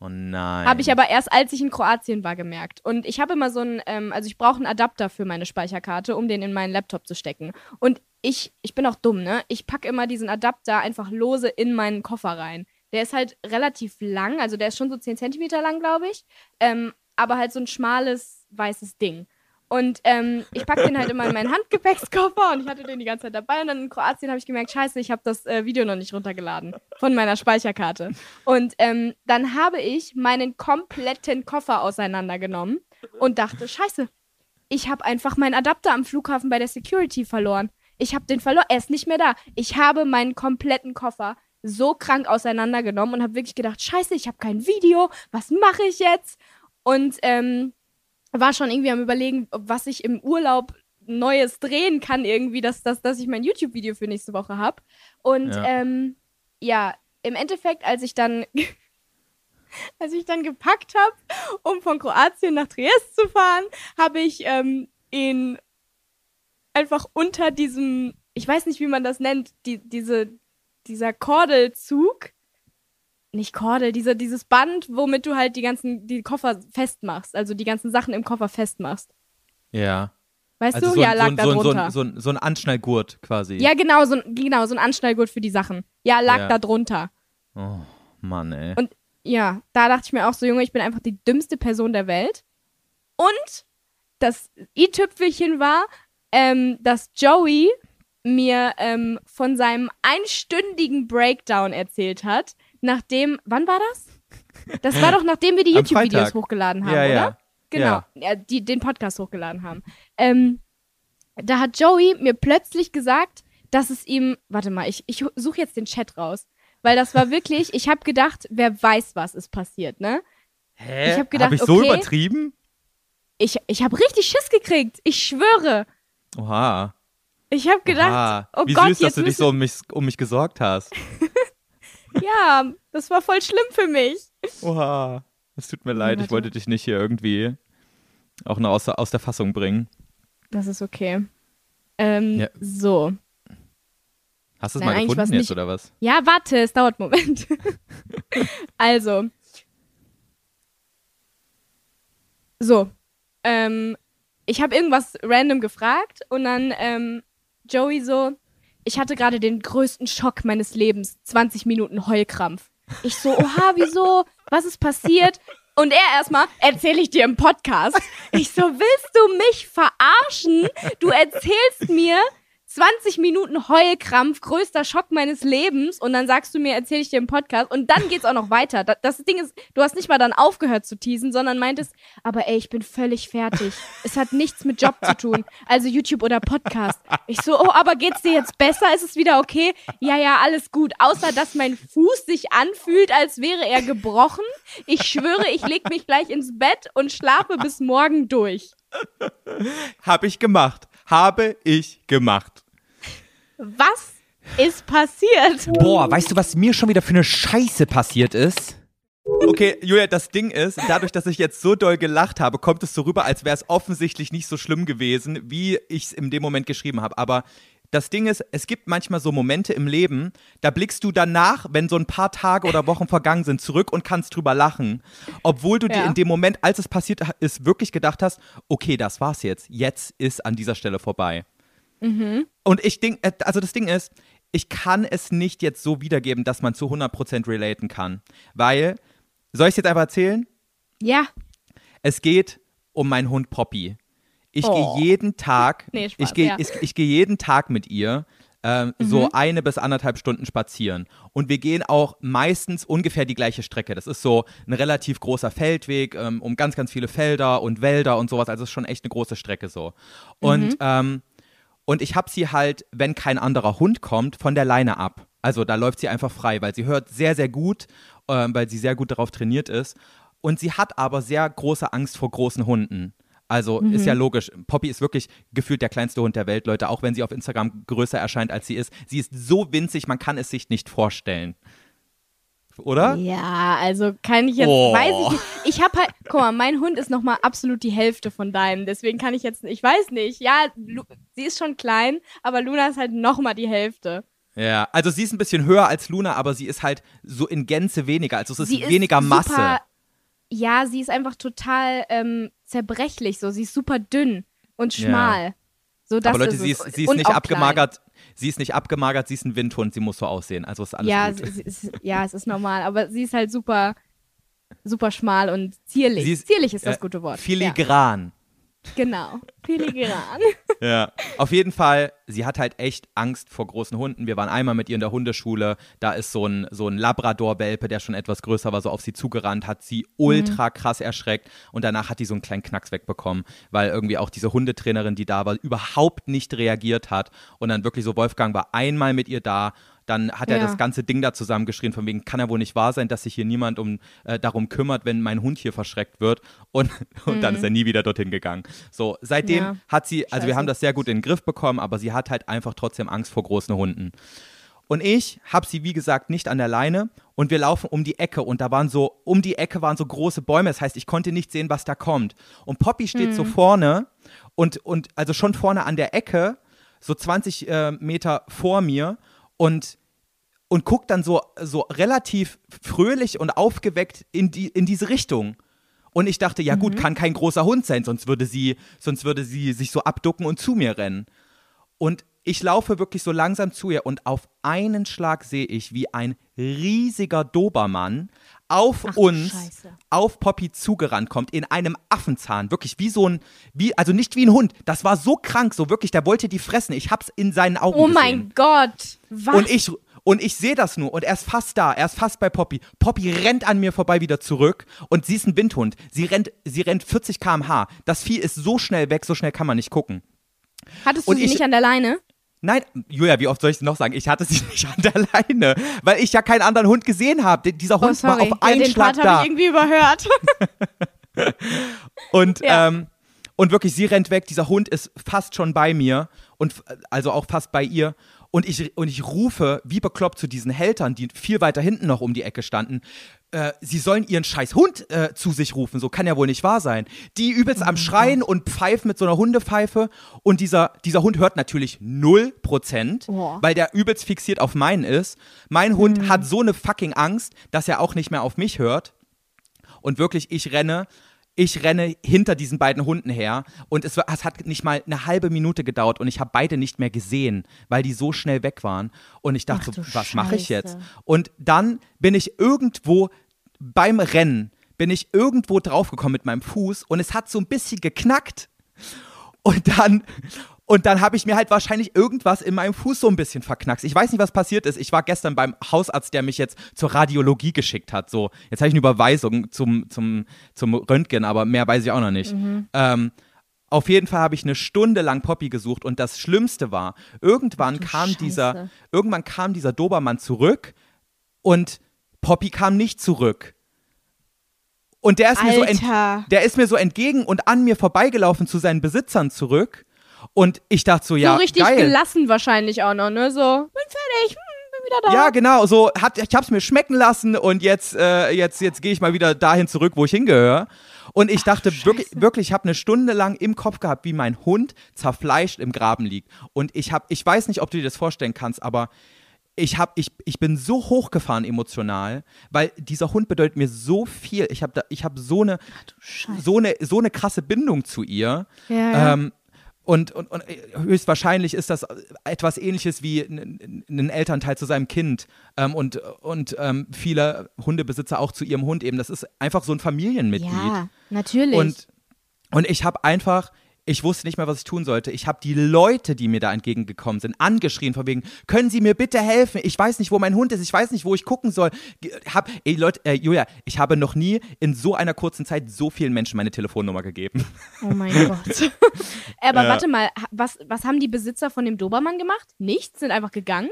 Oh nein. Habe ich aber erst, als ich in Kroatien war, gemerkt. Und ich habe immer so einen, ähm, also ich brauche einen Adapter für meine Speicherkarte, um den in meinen Laptop zu stecken. Und ich, ich bin auch dumm, ne? Ich packe immer diesen Adapter einfach lose in meinen Koffer rein. Der ist halt relativ lang, also der ist schon so 10 Zentimeter lang, glaube ich. Ähm, aber halt so ein schmales, weißes Ding. Und ähm, ich packe den halt immer in meinen Handgepäckskoffer und ich hatte den die ganze Zeit dabei. Und dann in Kroatien habe ich gemerkt, scheiße, ich habe das äh, Video noch nicht runtergeladen von meiner Speicherkarte. Und ähm, dann habe ich meinen kompletten Koffer auseinandergenommen und dachte, scheiße, ich habe einfach meinen Adapter am Flughafen bei der Security verloren. Ich habe den verloren, er ist nicht mehr da. Ich habe meinen kompletten Koffer so krank auseinandergenommen und habe wirklich gedacht, scheiße, ich habe kein Video, was mache ich jetzt? Und ähm, war schon irgendwie am überlegen, was ich im Urlaub Neues drehen kann, irgendwie, dass, dass, dass ich mein YouTube-Video für nächste Woche habe. Und Ja. ähm, ja, im Endeffekt, als ich dann, als ich dann gepackt habe, um von Kroatien nach Triest zu fahren, habe ich ähm, ihn einfach unter diesem, ich weiß nicht, wie man das nennt, die, diese, dieser Kordelzug, nicht Kordel, dieser, dieses Band, womit du halt die ganzen, die Koffer festmachst, also die ganzen Sachen im Koffer festmachst. Ja. Weißt Also du? so, ja, ein- lag so, da ein- so, ein- drunter. so, ein- so, ein- so ein Anschnallgurt quasi. ja, genau, so, ein- genau, so ein Anschnallgurt für die Sachen. Ja, lag Ja. da drunter. Oh, Mann, ey. Und ja, da dachte ich mir auch so, Junge, ich bin einfach die dümmste Person der Welt. Und das i-Tüpfelchen war, ähm, dass Joey mir ähm, von seinem einstündigen Breakdown erzählt hat, nachdem, wann war das? Das war doch, nachdem wir die YouTube-Videos hochgeladen haben, ja, oder? ja. Genau, Ja. die den Podcast hochgeladen haben. Ähm, da hat Joey mir plötzlich gesagt, dass es ihm, warte mal, ich, ich suche jetzt den Chat raus, weil das war wirklich, ich habe gedacht, wer weiß, was ist passiert, ne? Hä? Ich hab gedacht, Hab ich so okay. übertrieben? Ich, ich habe richtig Schiss gekriegt, ich schwöre. Oha. Ich habe gedacht, Oha. oh Wie Gott, süß, dass du dich so um mich, um mich gesorgt hast. ja, das war voll schlimm für mich. Oha. Es tut mir leid, ich warte. wollte dich nicht hier irgendwie auch noch aus, der- aus der Fassung bringen. Das ist okay. Ähm, Ja. so. Hast du es mal gefunden jetzt oder was? Ja, warte, es dauert einen Moment. also. So. Ähm, ich habe irgendwas random gefragt und dann ähm, Joey so, ich hatte gerade den größten Schock meines Lebens. 20 Minuten Heulkrampf. Ich so, oha, wieso? Was ist passiert? Und er erstmal, erzähle ich dir im Podcast. Ich so, willst du mich verarschen? Du erzählst mir 20 Minuten Heulkrampf, größter Schock meines Lebens und dann sagst du mir, erzähle ich dir im Podcast und dann geht's auch noch weiter. Das, Ding ist, du hast nicht mal dann aufgehört zu teasen, sondern meintest, aber ey, ich bin völlig fertig. Es hat nichts mit Job zu tun, also YouTube oder Podcast. Ich so, oh, aber geht's dir jetzt besser? Ist es wieder okay? Ja, ja, alles gut, außer dass mein Fuß sich anfühlt, als wäre er gebrochen. Ich schwöre, ich leg mich gleich ins Bett und schlafe bis morgen durch. Hab ich gemacht. Habe ich gemacht. Was ist passiert? Boah, weißt du, was mir schon wieder für eine Scheiße passiert ist? Okay, Julia, das Ding ist, dadurch, dass ich jetzt so doll gelacht habe, kommt es so rüber, als wäre es offensichtlich nicht so schlimm gewesen, wie ich es in dem Moment geschrieben habe. Aber das Ding ist, es gibt manchmal so Momente im Leben, da blickst du danach, wenn so ein paar Tage oder Wochen vergangen sind, zurück und kannst drüber lachen. Obwohl du ja. dir in dem Moment, als es passiert ist, wirklich gedacht hast, okay, das war's jetzt. Jetzt ist an dieser Stelle vorbei. Mhm. Und ich denke, äh, also das Ding ist, ich kann es nicht jetzt so wiedergeben, dass man zu 100% relaten kann. Weil, soll ich es jetzt einfach erzählen? Ja. Es geht um meinen Hund Poppy. Ich oh. gehe jeden Tag, nee, Spaß, ich gehe ja. ich, ich geh jeden Tag mit ihr ähm, mhm. so eine bis anderthalb Stunden spazieren. Und wir gehen auch meistens ungefähr die gleiche Strecke. Das ist so ein relativ großer Feldweg ähm, um ganz, ganz viele Felder und Wälder und sowas. Also es ist schon echt eine große Strecke so. Und, mhm. ähm, und ich habe sie halt, wenn kein anderer Hund kommt, von der Leine ab. Also da läuft sie einfach frei, weil sie hört sehr, sehr gut, ähm, weil sie sehr gut darauf trainiert ist. Und sie hat aber sehr große Angst vor großen Hunden. Also mhm. ist ja logisch. Poppy ist wirklich gefühlt der kleinste Hund der Welt, Leute, auch wenn sie auf Instagram größer erscheint, als sie ist. Sie ist so winzig, man kann es sich nicht vorstellen. Oder? Ja, also kann ich jetzt, oh. weiß ich nicht. Ich habe halt, guck mal, mein Hund ist nochmal absolut die Hälfte von deinem, deswegen kann ich jetzt, ich weiß nicht. Ja, Lu sie ist schon klein, aber Luna ist halt nochmal die Hälfte. Ja, also sie ist ein bisschen höher als Luna, aber sie ist halt so in Gänze weniger. Also es ist sie weniger ist Masse. Ja, sie ist einfach total ähm, zerbrechlich, so. Sie ist super dünn und schmal. Ja. So, Aber Leute, sie ist, sie ist nicht abgemagert. Klein. Sie ist nicht abgemagert, sie ist ein Windhund, sie muss so aussehen. Also ist alles ja, gut. Sie, ist, ja, es ist normal. Aber sie ist halt super, super schmal und zierlich. Ist, zierlich ist das äh, gute Wort. Filigran. Ja. Genau, filigran. ja, auf jeden Fall, sie hat halt echt Angst vor großen Hunden. Wir waren einmal mit ihr in der Hundeschule, da ist so ein, so ein Labrador-Welpe, der schon etwas größer war, so auf sie zugerannt, hat sie ultra mhm. krass erschreckt und danach hat die so einen kleinen Knacks wegbekommen, weil irgendwie auch diese Hundetrainerin, die da war, überhaupt nicht reagiert hat und dann wirklich so, Wolfgang war einmal mit ihr da dann hat er das ganze Ding da zusammengeschrien, von wegen, kann ja wohl nicht wahr sein, dass sich hier niemand um, äh, darum kümmert, wenn mein Hund hier verschreckt wird. Und, und mhm. dann ist er nie wieder dorthin gegangen. So, seitdem ja. hat sie, also Scheiße. wir haben das sehr gut in den Griff bekommen, aber sie hat halt einfach trotzdem Angst vor großen Hunden. Und ich habe sie, wie gesagt, nicht an der Leine und wir laufen um die Ecke und da waren so, um die Ecke waren so große Bäume, das heißt, ich konnte nicht sehen, was da kommt. Und Poppy steht mhm. so vorne und, und also schon vorne an der Ecke, so 20 äh, Meter vor mir und und guckt dann so, so relativ fröhlich und aufgeweckt in, die, in diese Richtung. Und ich dachte, ja gut, mhm. kann kein großer Hund sein, sonst würde sie, sonst würde sie sich so abducken und zu mir rennen. Und ich laufe wirklich so langsam zu ihr und auf einen Schlag sehe ich, wie ein riesiger Dobermann auf Ach, uns, Scheiße. auf Poppy zugerannt kommt, in einem Affenzahn. Wirklich wie so ein, wie, also nicht wie ein Hund. Das war so krank, so wirklich, der wollte die fressen. Ich hab's in seinen Augen Oh gesehen. mein Gott. Was? Und ich, und ich sehe das nur und er ist fast da, er ist fast bei Poppy. Poppy rennt an mir vorbei wieder zurück und sie ist ein Windhund. Sie rennt, sie rennt 40 km/h. Das Vieh ist so schnell weg, so schnell kann man nicht gucken. Hattest du und sie ich, nicht an der Leine? Nein, Julia, wie oft soll ich es noch sagen? Ich hatte sie nicht an der Leine, weil ich ja keinen anderen Hund gesehen habe. Dieser oh, Hund oh, war auf einen ja, den Schlag Part da. ich irgendwie überhört. und ja. ähm, und wirklich, sie rennt weg. Dieser Hund ist fast schon bei mir und also auch fast bei ihr. Und ich, und ich rufe wie bekloppt zu diesen Hältern, die viel weiter hinten noch um die Ecke standen, äh, sie sollen ihren scheiß Hund äh, zu sich rufen. So kann ja wohl nicht wahr sein. Die übelst am oh Schreien und pfeifen mit so einer Hundepfeife. Und dieser, dieser Hund hört natürlich null Prozent, oh. weil der übelst fixiert auf meinen ist. Mein Hund mhm. hat so eine fucking Angst, dass er auch nicht mehr auf mich hört. Und wirklich, ich renne ich renne hinter diesen beiden Hunden her und es, es hat nicht mal eine halbe Minute gedauert und ich habe beide nicht mehr gesehen, weil die so schnell weg waren. Und ich dachte, so, was mache ich jetzt? Und dann bin ich irgendwo beim Rennen, bin ich irgendwo draufgekommen mit meinem Fuß und es hat so ein bisschen geknackt. Und dann, Und dann habe ich mir halt wahrscheinlich irgendwas in meinem Fuß so ein bisschen verknackst. Ich weiß nicht, was passiert ist. Ich war gestern beim Hausarzt, der mich jetzt zur Radiologie geschickt hat. So, jetzt habe ich eine Überweisung zum, zum, zum Röntgen, aber mehr weiß ich auch noch nicht. Ähm, auf jeden Fall habe ich eine Stunde lang Poppy gesucht und das Schlimmste war, irgendwann du kam Scheiße. dieser, irgendwann kam dieser Dobermann zurück und Poppy kam nicht zurück. Und der ist mir so der ist mir so entgegen und an mir vorbeigelaufen zu seinen Besitzern zurück. Und ich dachte so, ja, so richtig geil. gelassen wahrscheinlich auch noch, ne? So, bin fertig, hm, bin wieder da. Ja, genau, so hat, ich hab's mir schmecken lassen und jetzt, äh, jetzt, jetzt gehe ich mal wieder dahin zurück, wo ich hingehöre. Und ich dachte wirklich, wirklich, ich habe eine Stunde lang im Kopf gehabt, wie mein Hund zerfleischt im Graben liegt. Und ich habe, ich weiß nicht, ob du dir das vorstellen kannst, aber ich hab, ich, ich bin so hochgefahren emotional, weil dieser Hund bedeutet mir so viel. Ich habe ich hab so eine, so eine, so eine krasse Bindung zu ihr. Ja, ja. Ähm, und, und, und höchstwahrscheinlich ist das etwas ähnliches wie ein, Elternteil zu seinem Kind und, und, und ähm, viele Hundebesitzer auch zu ihrem Hund eben. Das ist einfach so ein Familienmitglied. ja, natürlich. Und, und ich habe einfach, ich wusste nicht mehr, was ich tun sollte. Ich habe die Leute, die mir da entgegengekommen sind, angeschrien von wegen, können Sie mir bitte helfen? Ich weiß nicht, wo mein Hund ist. Ich weiß nicht, wo ich gucken soll. Hab, ey Leute, äh, Julia, ich habe noch nie in so einer kurzen Zeit so vielen Menschen meine Telefonnummer gegeben. oh mein Gott. Aber warte mal, was, was haben die Besitzer von dem Dobermann gemacht? Nichts? Sind einfach gegangen?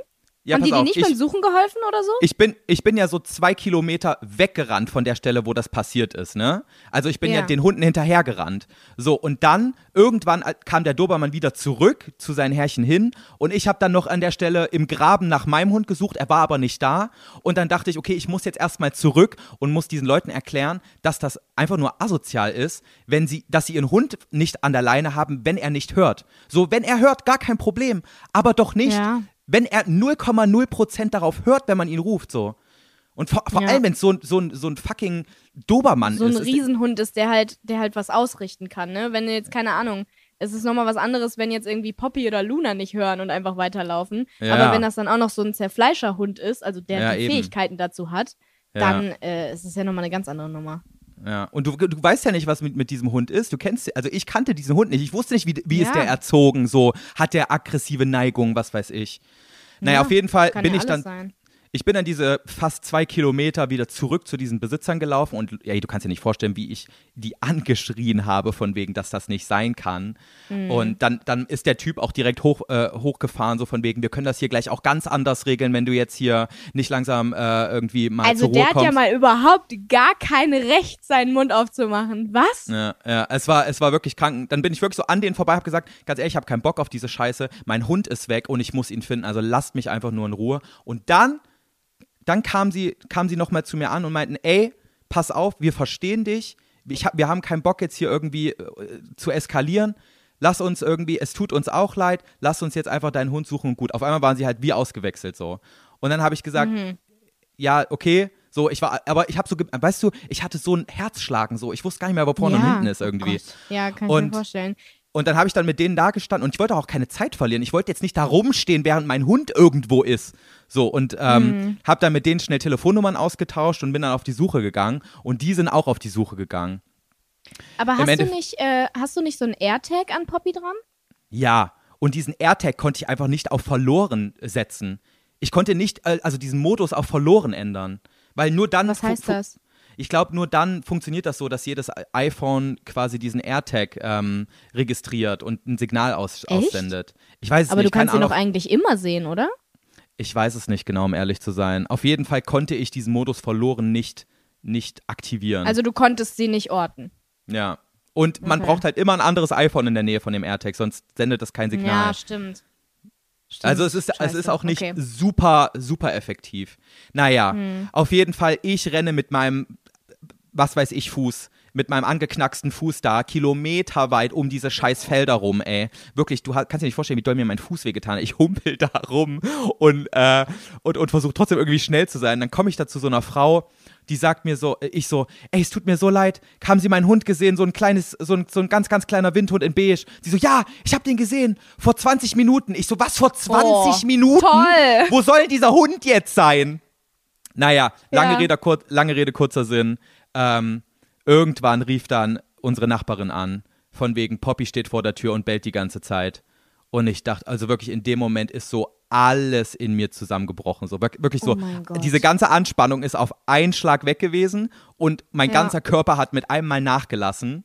Ja, haben die dir nicht ich, beim Suchen geholfen oder so? ich bin, ich bin ja so zwei Kilometer weggerannt von der Stelle, wo das passiert ist, ne? Also ich bin ja, Ja. den Hunden hinterhergerannt. So, und dann irgendwann äh, kam der Dobermann wieder zurück zu seinen Herrchen hin und ich habe dann noch an der Stelle im Graben nach meinem Hund gesucht, er war aber nicht da. Und dann dachte ich, okay, ich muss jetzt erstmal zurück und muss diesen Leuten erklären, dass das einfach nur asozial ist, wenn sie, dass sie ihren Hund nicht an der Leine haben, wenn er nicht hört. So, wenn er hört, gar kein Problem, aber doch nicht, Ja. Wenn er 0,0% darauf hört, wenn man ihn ruft, so. Und vor, vor Ja. allem, wenn es so, ein- so, ein- so ein fucking Dobermann so ein ist. ist. Riesenhund ist, der halt, der halt was ausrichten kann, ne? Wenn jetzt, keine Ahnung, es ist nochmal was anderes, wenn jetzt irgendwie Poppy oder Luna nicht hören und einfach weiterlaufen. Ja. Aber wenn das dann auch noch so ein Zerfleischerhund ist, also der Ja, die eben. Fähigkeiten dazu hat, dann äh, ist es ja nochmal eine ganz andere Nummer. Ja. Und du, du weißt ja nicht, was mit, mit diesem Hund ist. Du kennst, also ich kannte diesen Hund nicht. Ich wusste nicht, wie, wie ist Ja. der erzogen, so. Hat der aggressive Neigungen, was weiß ich. Naja, Ja, auf jeden Fall bin ja ich dann, sein. Ich bin dann diese fast zwei Kilometer wieder zurück zu diesen Besitzern gelaufen und ja, du kannst dir nicht vorstellen, wie ich die angeschrien habe, von wegen, dass das nicht sein kann. Mhm. Und dann, dann ist der Typ auch direkt hoch, äh, hochgefahren, so von wegen, wir können das hier gleich auch ganz anders regeln, wenn du jetzt hier nicht langsam äh, irgendwie mal Also zur Ruhe der hat kommst. ja mal überhaupt gar kein Recht, seinen Mund aufzumachen. Was? Ja, ja, es war, es war wirklich krank. Dann bin ich wirklich so an denen vorbei, habe gesagt, ganz ehrlich, ich habe keinen Bock auf diese Scheiße. Mein Hund ist weg und ich muss ihn finden. Also lasst mich einfach nur in Ruhe. Und dann, dann kam sie, kam sie noch mal zu mir an und meinten, ey, pass auf, wir verstehen dich. Ich hab, wir haben keinen Bock jetzt hier irgendwie äh, zu eskalieren. Lass uns irgendwie, es tut uns auch leid. Lass uns jetzt einfach deinen Hund suchen und gut. Auf einmal waren sie halt wie ausgewechselt so. Und dann habe ich gesagt, ja, okay. So, ich war, aber ich habe so, weißt du, ich hatte so ein Herzschlagen so. Ich wusste gar nicht mehr, wo vorne und hinten ist Oh irgendwie. Gott. Ja, kann ich Und- mir vorstellen. Und dann habe ich dann mit denen da gestanden und ich wollte auch keine Zeit verlieren. Ich wollte jetzt nicht da rumstehen, während mein Hund irgendwo ist. So, und ähm, Mhm. habe dann mit denen schnell Telefonnummern ausgetauscht und bin dann auf die Suche gegangen. Und die sind auch auf die Suche gegangen. Aber Im hast du Endeffekt- nicht, äh, hast du nicht so ein AirTag an Poppy dran? Ja, und diesen AirTag konnte ich einfach nicht auf verloren setzen. Ich konnte nicht, äh, also diesen Modus auf verloren ändern. Weil nur dann. Was heißt das? Ich glaube, nur dann funktioniert das so, dass jedes iPhone quasi diesen AirTag ähm, registriert und ein Signal aus, Echt? aussendet. Ich weiß es Aber nicht. du kannst ihn doch eigentlich immer sehen, oder? Ich weiß es nicht genau, um ehrlich zu sein. Auf jeden Fall konnte ich diesen Modus verloren nicht, nicht aktivieren. Also du konntest sie nicht orten. ja. Und man Okay. braucht halt immer ein anderes iPhone in der Nähe von dem AirTag, sonst sendet das kein Signal. Ja, stimmt. stimmt. Also es ist, es ist auch nicht Okay. Hm. super, super effektiv. Naja, auf jeden Fall, ich renne mit meinem, was weiß ich, Fuß, mit meinem angeknacksten Fuß da, kilometerweit um diese scheiß Felder rum, ey. Wirklich, du kannst dir nicht vorstellen, wie doll mir mein Fuß wehgetan hat. Ich humpel da rum und, äh, und, und versuche trotzdem irgendwie schnell zu sein. Dann komme ich da zu so einer Frau, die sagt mir so, äh, ich so, ey, es tut mir so leid, haben Sie meinen Hund gesehen, so ein kleines, so ein, so ein ganz, ganz kleiner Windhund in beige. Sie so, ja, ich habe den gesehen, vor 20 Minuten. Ich so, was, vor 20 Oh, Minuten? toll. Wo soll dieser Hund jetzt sein? Naja, lange, Ja. Rede, kur lange Rede, kurzer Sinn. Ähm, irgendwann rief dann unsere Nachbarin an, von wegen Poppy steht vor der Tür und bellt die ganze Zeit. Und ich dachte, also wirklich in dem Moment ist so alles in mir zusammengebrochen. So wirk- wirklich so, Oh diese ganze Anspannung ist auf einen Schlag weg gewesen und mein Ja. ganzer Körper hat mit einem Mal nachgelassen.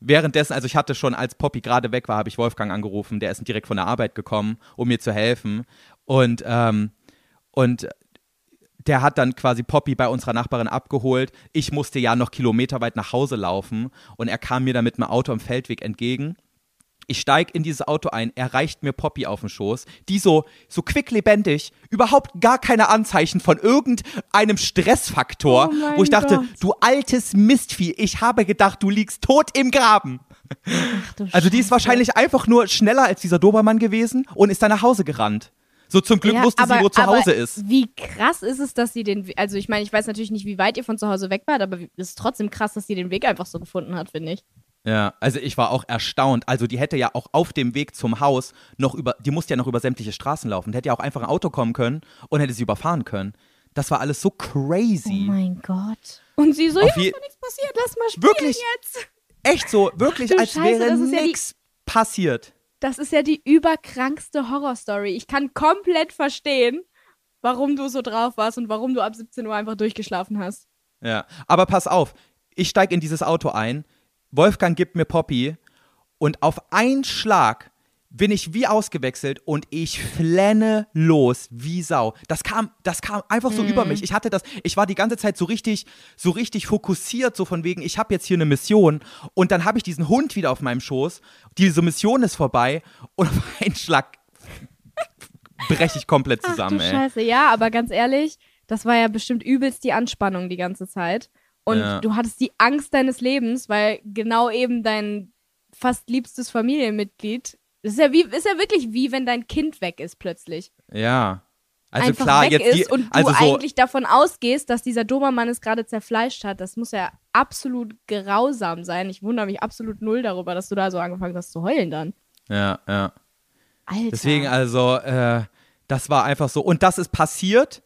Währenddessen, also ich hatte schon, als Poppy gerade weg war, habe ich Wolfgang angerufen, der ist direkt von der Arbeit gekommen, um mir zu helfen. Und, ähm, und der hat dann quasi Poppy bei unserer Nachbarin abgeholt. Ich musste ja noch kilometerweit nach Hause laufen und er kam mir dann mit einem Auto am Feldweg entgegen. Ich steig in dieses Auto ein, er reicht mir Poppy auf den Schoß, die so, so quicklebendig, überhaupt gar keine Anzeichen von irgendeinem Stressfaktor, Oh wo ich dachte, Gott. du altes Mistvieh, ich habe gedacht, du liegst tot im Graben. Ach, Also die ist wahrscheinlich einfach nur schneller als dieser Dobermann gewesen und ist dann nach Hause gerannt. So zum Glück Ja, wusste sie, aber- wo zu Hause ist. Wie krass ist es, dass sie den, also ich meine, ich weiß natürlich nicht, wie weit ihr von zu Hause weg wart, aber es ist trotzdem krass, dass sie den Weg einfach so gefunden hat, finde ich. Ja, also ich war auch erstaunt. Also die hätte ja auch auf dem Weg zum Haus noch über, die musste ja noch über sämtliche Straßen laufen. Da hätte ja auch einfach ein Auto kommen können und hätte sie überfahren können. Das war alles so crazy. Oh mein Gott. Und sie so, Auf ja, ist doch nichts passiert, lass mal spielen Wirklich? jetzt. Echt so, wirklich, du als Scheiße, wäre ja die- nichts passiert. Das ist ja die überkrankste Horrorstory. Ich kann komplett verstehen, warum du so drauf warst und warum du ab 17 Uhr einfach durchgeschlafen hast. Ja, aber pass auf, ich steige in dieses Auto ein, Wolfgang gibt mir Poppy und auf einen Schlag bin ich wie ausgewechselt und ich flenne los wie Sau. Das kam, das kam einfach so über mich. Ich hatte das, ich war die ganze Zeit so richtig, so richtig fokussiert, so von wegen, ich habe jetzt hier eine Mission und dann habe ich diesen Hund wieder auf meinem Schoß. Diese Mission ist vorbei und auf einen Schlag breche ich komplett zusammen, Ach. Scheiße, ja, aber ganz ehrlich, das war ja bestimmt übelst die Anspannung die ganze Zeit. Und Ja. du hattest die Angst deines Lebens, weil genau eben dein fast liebstes Familienmitglied, das ist ja, wie, ist ja wirklich wie, wenn dein Kind weg ist plötzlich. Ja. Also einfach klar, weg jetzt ist die, und du also so, eigentlich davon ausgehst, dass dieser Dobermann es gerade zerfleischt hat. Das muss ja absolut grausam sein. Ich wundere mich absolut null darüber, dass du da so angefangen hast zu heulen dann. ja, ja. Alter. Deswegen, also, äh, das war einfach so. Und das ist passiert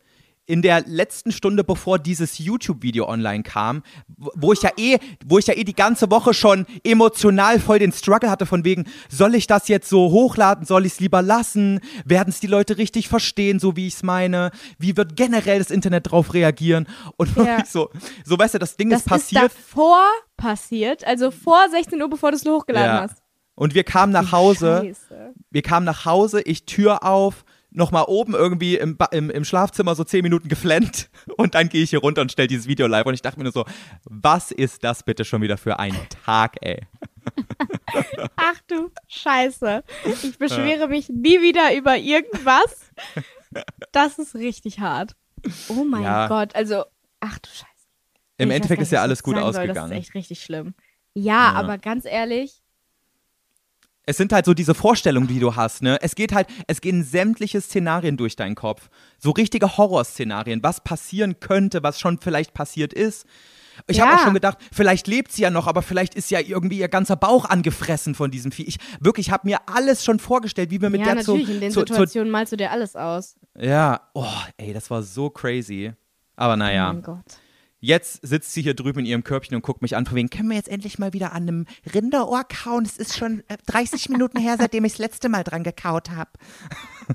in der letzten Stunde, bevor dieses YouTube-Video online kam, wo ich ja eh, wo ich ja eh die ganze Woche schon emotional voll den Struggle hatte, von wegen, soll ich das jetzt so hochladen, soll ich es lieber lassen? Werden es die Leute richtig verstehen, so wie ich es meine? Wie wird generell das Internet drauf reagieren? Und Ja. so, so weißt du, das Ding das ist passiert. ist davor passiert, also vor 16 Uhr, bevor du es hochgeladen Ja. hast. Und wir kamen nach Hause. Scheiße. wir kamen nach Hause, ich Tür auf, nochmal oben irgendwie im, im, im Schlafzimmer so zehn Minuten geflennt und dann gehe ich hier runter und stelle dieses Video live und ich dachte mir nur so, was ist das bitte schon wieder für ein Tag, ey? Ach du Scheiße. Ich beschwere mich nie wieder über irgendwas. Das ist richtig hart. Oh mein Ja. Gott. Also, ach du Scheiße. Im Ich Endeffekt ist ja alles gut sagen soll. ausgegangen. Das ist echt richtig schlimm. Ja, Ja. aber ganz ehrlich, Es sind halt so diese Vorstellungen, die du hast, ne? Es geht halt, es gehen sämtliche Szenarien durch deinen Kopf. So richtige Horrorszenarien, was passieren könnte, was schon vielleicht passiert ist. Ich habe Ja. auch schon gedacht, vielleicht lebt sie ja noch, aber vielleicht ist ja irgendwie ihr ganzer Bauch angefressen von diesem Vieh. Ich wirklich habe mir alles schon vorgestellt, wie wir mit ja, der zu, natürlich, in den zu, zu Situationen malst du dir alles aus. Ja, oh, ey, das war so crazy. Aber Oh naja, mein Gott. Jetzt sitzt sie hier drüben in ihrem Körbchen und guckt mich an, von wegen, können wir jetzt endlich mal wieder an einem Rinderohr kauen? Es ist schon äh, 30 Minuten her, seitdem ich das letzte Mal dran gekaut habe.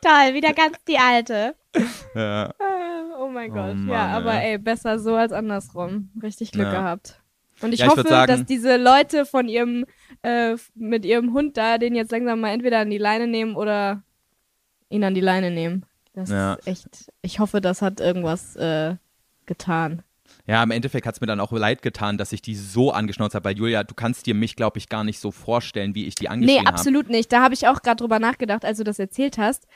Toll, wieder ganz die alte. Ja. Ah, Oh mein Oh Gott. Mann, ja, aber ey. besser so als andersrum. Richtig Glück Ja. gehabt. Und ich Ja, hoffe, sagen- dass diese Leute von ihrem, äh, mit ihrem Hund da den jetzt langsam mal entweder an die Leine nehmen oder ihn an die Leine nehmen. Das Ja. ist echt, ich hoffe, das hat irgendwas äh, getan. Ja, im Endeffekt hat es mir dann auch leid getan, dass ich die so angeschnauzt habe, weil Julia, du kannst dir mich, glaube ich, gar nicht so vorstellen, wie ich die Nee, angeschrien habe. absolut nicht. Da habe ich auch gerade drüber nachgedacht, als du das erzählt hast.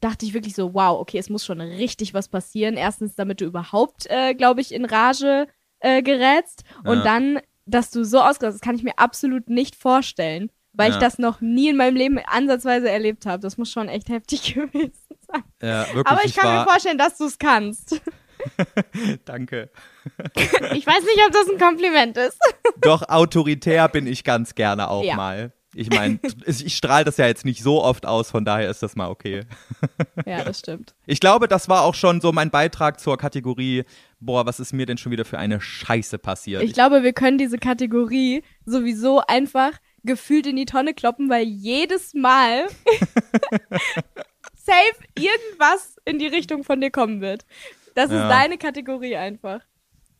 Dachte ich wirklich so, wow, okay, es muss schon richtig was passieren. Erstens, damit du überhaupt, äh, glaube ich, in Rage äh, gerätst. Und Ja. dann, dass du so ausgerastet, das kann ich mir absolut nicht vorstellen. Weil ich Ja. das noch nie in meinem Leben ansatzweise erlebt habe. Das muss schon echt heftig gewesen sein. Ja, wirklich, Aber ich kann war, mir vorstellen, dass du es kannst. Danke. Ich weiß nicht, ob das ein Kompliment ist. Doch autoritär bin ich ganz gerne auch Ja. mal. Ich meine, ich strahle das ja jetzt nicht so oft aus, von daher ist das mal okay. Ja, das stimmt. Ich glaube, das war auch schon so mein Beitrag zur Kategorie, boah, was ist mir denn schon wieder für eine Scheiße passiert? Ich glaube, wir können diese Kategorie sowieso einfach gefühlt in die Tonne kloppen, weil jedes Mal safe irgendwas in die Richtung von dir kommen wird. Das Ja. ist deine Kategorie einfach.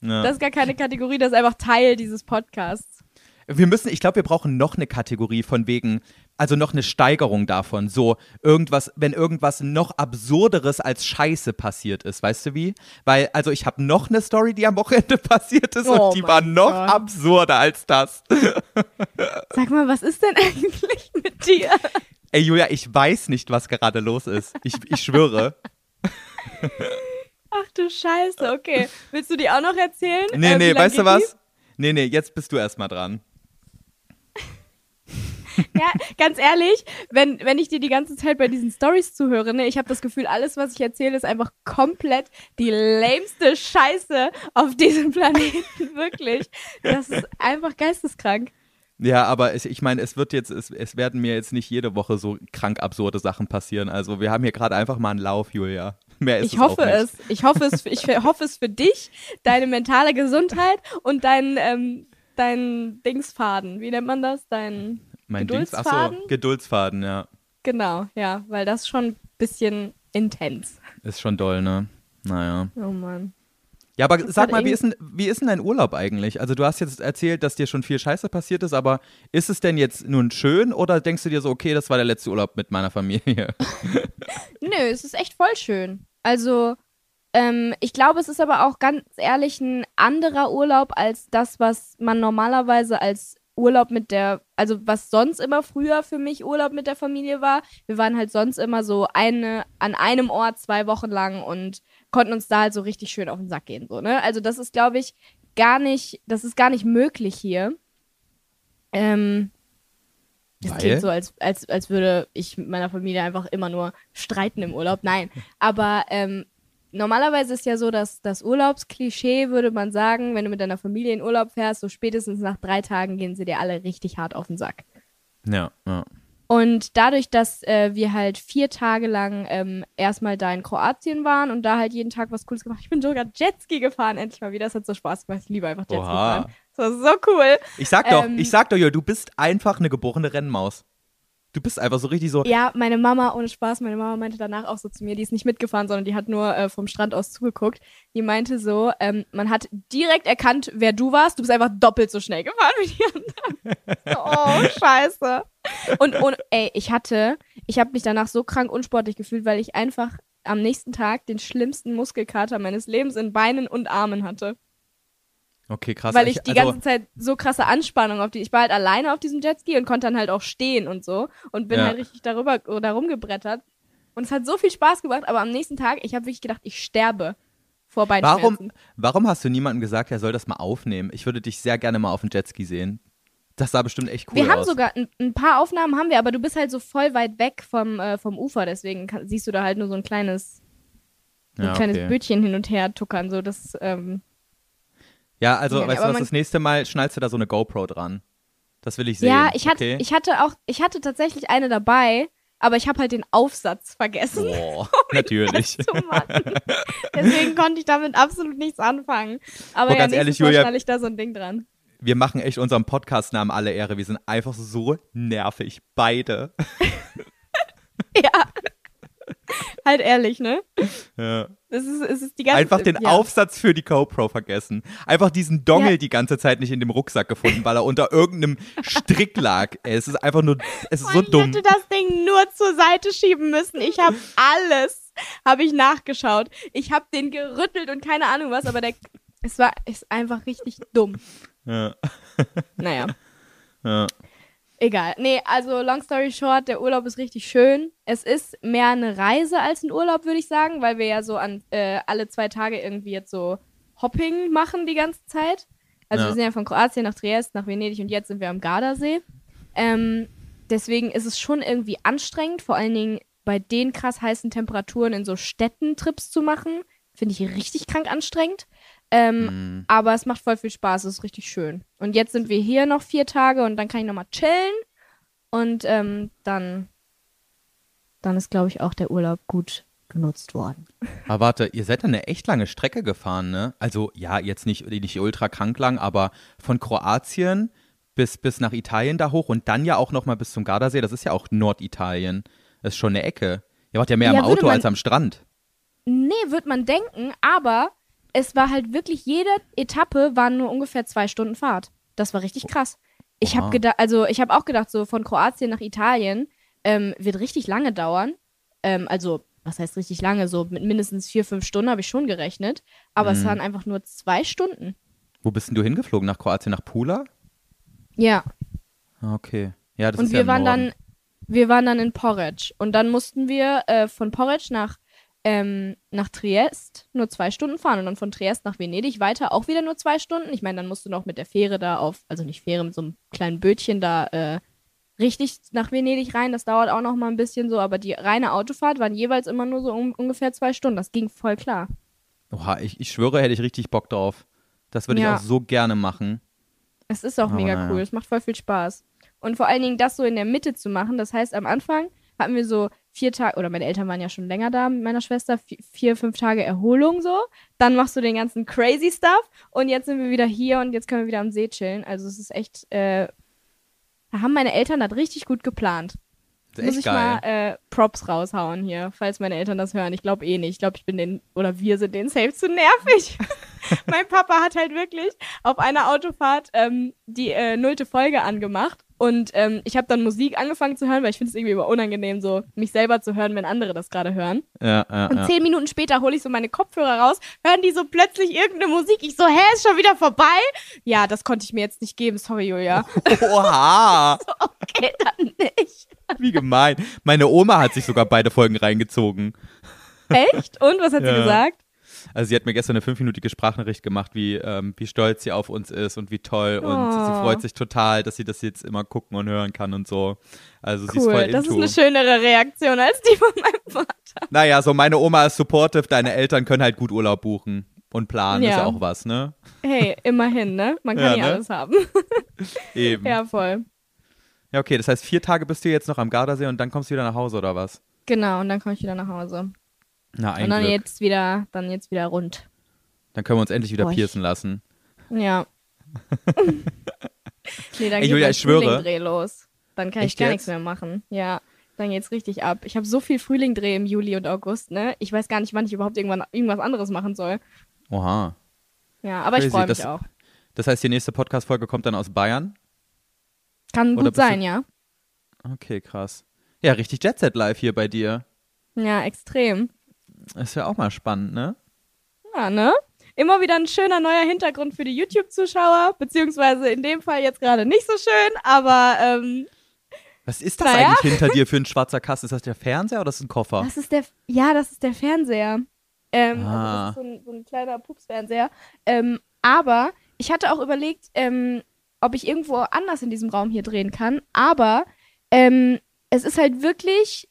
Ja. Das ist gar keine Kategorie, das ist einfach Teil dieses Podcasts. Wir müssen, ich glaube, wir brauchen noch eine Kategorie von wegen, also noch eine Steigerung davon. So irgendwas, wenn irgendwas noch absurderes als Scheiße passiert ist, weißt du wie? Weil, also ich habe noch eine Story, die am Wochenende passiert ist Oh und die war noch Gott. absurder als das. Sag mal, was ist denn eigentlich mit dir? Ey, Julia, ich weiß nicht, was gerade los ist. Ich, ich schwöre. Ach du Scheiße, okay. Willst du die auch noch erzählen? Nee, Äh, nee, weißt du geht die? was? Nee, nee, jetzt bist du erstmal dran. Ja, ganz ehrlich, wenn, wenn ich dir die ganze Zeit bei diesen Stories zuhöre, ne, ich habe das Gefühl, alles, was ich erzähle, ist einfach komplett die lämste Scheiße auf diesem Planeten. Wirklich. Das ist einfach geisteskrank. Ja, aber es, ich meine, es wird jetzt, es, es werden mir jetzt nicht jede Woche so krank absurde Sachen passieren. Also wir haben hier gerade einfach mal einen Lauf, Julia. Mehr ist Ich es hoffe auch nicht. es. Ich hoffe es, ich hoffe es für dich, deine mentale Gesundheit und dein, ähm, dein Dingsfaden. Wie nennt man das? Dein Mein Dings, Geduldsfaden? achso, Geduldsfaden, ja. Genau, ja, weil das schon ein bisschen intens. Ist schon doll, ne? Naja. Oh Mann. Ja, aber Das sag mal, wie ist, denn, wie ist denn dein Urlaub eigentlich? Also du hast jetzt erzählt, dass dir schon viel Scheiße passiert ist, aber ist es denn jetzt nun schön oder denkst du dir so, okay, das war der letzte Urlaub mit meiner Familie? Nö, es ist echt voll schön. Also, ähm, ich glaube, es ist aber auch ganz ehrlich ein anderer Urlaub als das, was man normalerweise als Urlaub mit der, also was sonst immer früher für mich Urlaub mit der Familie war. Wir waren halt sonst immer so eine, an einem Ort zwei Wochen lang und konnten uns da halt so richtig schön auf den Sack gehen, so, ne? Also, das ist, glaube ich, gar nicht, das ist gar nicht möglich hier. Ähm, das Weil? klingt so, als, als, als würde ich mit meiner Familie einfach immer nur streiten im Urlaub. Nein, aber ähm, normalerweise ist ja so, dass das Urlaubsklischee, würde man sagen, wenn du mit deiner Familie in Urlaub fährst, so spätestens nach drei Tagen gehen sie dir alle richtig hart auf den Sack. ja, ja. Und dadurch, dass äh, wir halt vier Tage lang ähm, erstmal da in Kroatien waren und da halt jeden Tag was Cooles gemacht, ich bin sogar Jetski gefahren, endlich mal wieder. Das hat so Spaß gemacht. Ich liebe einfach Jetski Oha. fahren. Das war so cool. Ich sag doch, Ähm, ich sag doch, Julia, du bist einfach eine geborene Rennmaus. Du bist einfach so richtig so, Ja, meine Mama, ohne Spaß, meine Mama meinte danach auch so zu mir, die ist nicht mitgefahren, sondern die hat nur äh, vom Strand aus zugeguckt. Die meinte so, ähm, man hat direkt erkannt, wer du warst. Du bist einfach doppelt so schnell gefahren wie die anderen. Oh, scheiße. Und, und ey, ich hatte, ich habe mich danach so krank unsportlich gefühlt, weil ich einfach am nächsten Tag den schlimmsten Muskelkater meines Lebens in Beinen und Armen hatte. Okay, krass. weil ich die also, ganze Zeit so krasse Anspannung auf die. Ich war halt alleine auf diesem Jetski und konnte dann halt auch stehen und so und bin Ja. halt richtig darüber oder rumgebrettert. Und es hat so viel Spaß gemacht, aber am nächsten Tag, ich habe wirklich gedacht, ich sterbe vor Beinschmerzen. Warum, warum hast du niemandem gesagt, er soll das mal aufnehmen? Ich würde dich sehr gerne mal auf dem Jetski sehen. Das sah bestimmt echt cool wir haben aus. sogar ein, ein paar Aufnahmen haben wir, aber du bist halt so voll weit weg vom, äh, vom Ufer, deswegen kann, siehst du da halt nur so ein kleines, so ein ja, kleines okay. Bötchen hin und her tuckern. So das, ähm, ja, also, Ja, weißt du was, das nächste Mal schnallst du da so eine GoPro dran. Das will ich sehen. ja, ich hatte, okay? ich hatte auch, ich hatte tatsächlich eine dabei, aber ich habe halt den Aufsatz vergessen. Boah, natürlich. zu machen. Deswegen konnte ich damit absolut nichts anfangen. Aber Boah, ja, ganz ehrlich, Mal Julia- ich da so ein Ding dran. Wir machen echt unserem Podcast-Namen alle Ehre. Wir sind einfach so nervig. Beide. Ja. halt ehrlich, ne? Ja. Es ist, es ist die ganze Einfach den ja. Aufsatz für die GoPro vergessen. Einfach diesen Dongel Ja. die ganze Zeit nicht in dem Rucksack gefunden, weil er unter irgendeinem Strick lag. Ey, es ist einfach nur, es ist so ich dumm. hätte das Ding nur zur Seite schieben müssen. Ich habe alles, habe ich nachgeschaut. Ich habe den gerüttelt und keine Ahnung was, aber der, es war, ist einfach richtig dumm. Ja. Naja. Ja. Egal. Nee, also long story short, der Urlaub ist richtig schön. Es ist mehr eine Reise als ein Urlaub, würde ich sagen, weil wir ja so an äh, alle zwei Tage irgendwie jetzt so Hopping machen die ganze Zeit. Also Ja. wir sind ja von Kroatien nach Triest, nach Venedig und jetzt sind wir am Gardasee. Ähm, deswegen ist es schon irgendwie anstrengend, vor allen Dingen bei den krass heißen Temperaturen in so Städten Trips zu machen. Finde ich richtig krank anstrengend. Ähm, Mm. aber es macht voll viel Spaß, es ist richtig schön. Und jetzt sind wir hier noch vier Tage und dann kann ich nochmal chillen. Und ähm, dann, dann ist, glaube ich, auch der Urlaub gut genutzt worden. Aber warte, ihr seid eine echt lange Strecke gefahren, ne? Also, ja, jetzt nicht, nicht ultra krank lang, aber von Kroatien bis, bis nach Italien da hoch und dann ja auch nochmal bis zum Gardasee. Das ist ja auch Norditalien. Das ist schon eine Ecke. Ihr wart ja mehr Ja, am würde Auto man- als am Strand. Nee, wird man denken, aber es war halt wirklich, jede Etappe waren nur ungefähr zwei Stunden Fahrt. Das war richtig krass. Ich habe gedacht, also ich habe auch gedacht, so von Kroatien nach Italien ähm, wird richtig lange dauern. Ähm, also, was heißt richtig lange? So mit mindestens vier, fünf Stunden habe ich schon gerechnet. Aber es Mhm. waren einfach nur zwei Stunden. Wo bist denn du hingeflogen? Nach Kroatien, nach Pula? Ja. Ah, Okay. Ja, das und ist wir ja waren dann, wir waren dann in Porridge. Und dann mussten wir äh, von Porridge nach, ähm, nach Triest nur zwei Stunden fahren. Und dann von Triest nach Venedig weiter auch wieder nur zwei Stunden. Ich meine, dann musst du noch mit der Fähre da auf, also nicht Fähre, mit so einem kleinen Bötchen da äh, richtig nach Venedig rein. Das dauert auch noch mal ein bisschen so. Aber die reine Autofahrt waren jeweils immer nur so um, ungefähr zwei Stunden. Das ging voll klar. Oha, ich, ich schwöre, hätte ich richtig Bock drauf. Das würde Ja. ich auch so gerne machen. Es ist auch Aber mega naja. cool. Es macht voll viel Spaß. Und vor allen Dingen das so in der Mitte zu machen. Das heißt, am Anfang hatten wir so vier Tage, oder meine Eltern waren ja schon länger da mit meiner Schwester, vi- vier, fünf Tage Erholung so. Dann machst du den ganzen crazy Stuff. Und jetzt sind wir wieder hier und jetzt können wir wieder am See chillen. Also es ist echt, äh, da haben meine Eltern das richtig gut geplant. Muss ich geil. mal äh, Props raushauen hier, falls meine Eltern das hören. Ich glaube eh nicht. Ich glaube, ich bin den, oder wir sind den safe zu nervig. mein Papa hat halt wirklich auf einer Autofahrt ähm, die äh, nullte Folge angemacht. Und ähm, ich habe dann Musik angefangen zu hören, weil ich finde es irgendwie immer unangenehm, so mich selber zu hören, wenn andere das gerade hören. ja, ja, Und ja. zehn Minuten später hole ich so meine Kopfhörer raus, hören die so plötzlich irgendeine Musik. Ich so, hä, ist schon wieder vorbei? Ja, das konnte ich mir jetzt nicht geben. Sorry, Julia. Oha, Okay, dann nicht. wie gemein. Meine Oma hat sich sogar beide Folgen reingezogen. Echt? Und was hat sie Ja. gesagt? Also sie hat mir gestern eine fünfminütige Sprachnachricht gemacht, wie, ähm, wie stolz sie auf uns ist und wie toll. Und sie Oh. freut sich total, dass sie das jetzt immer gucken und hören kann und so. Also sie ist Cool, voll das ist into. eine schönere Reaktion als die von meinem Vater. naja, so meine Oma ist supportive, deine Eltern können halt gut Urlaub buchen und planen, ist Ja. ja auch was, ne? Hey, immerhin, ne? Man kann Ja, nicht ne? alles haben. Eben. Ja. ja, voll. okay, das heißt, vier Tage bist du jetzt noch am Gardasee und dann kommst du wieder nach Hause, oder was? Genau, und dann komme ich wieder nach Hause. Na, ein und dann Glück. jetzt wieder, dann jetzt wieder rund. Dann können wir uns endlich wieder Boah, ich- piercen lassen. Ja. nee, dann Ey, geht Julia, ich schwöre. Frühlingdreh los. Dann kann ich Echt gar jetzt? nichts mehr machen. Ja, dann geht's richtig ab. Ich habe so viel Frühlingdreh im Juli und August, ne? Ich weiß gar nicht, wann ich überhaupt irgendwann irgendwas anderes machen soll. Oha. Ja, aber ich Crazy, freue mich das- auch. Das heißt, die nächste Podcast-Folge kommt dann aus Bayern? Kann oder gut bist du- sein, ja. Okay, krass. Ja, richtig Jet Set live hier bei dir. Ja, extrem. Ist ja auch mal spannend, ne? Ja, ne? Immer wieder ein schöner neuer Hintergrund für die YouTube-Zuschauer, beziehungsweise in dem Fall jetzt gerade nicht so schön, aber ähm, Was ist das Naja. eigentlich hinter dir für ein schwarzer Kasten? Ist das der Fernseher oder ist das ein Koffer? das ist der, ja, das ist der Fernseher. Ähm, Ah. also das ist so ein, so ein kleiner Pupsfernseher. Ähm, aber ich hatte auch überlegt, ähm, ob ich irgendwo anders in diesem Raum hier drehen kann, aber ähm, es ist halt wirklich,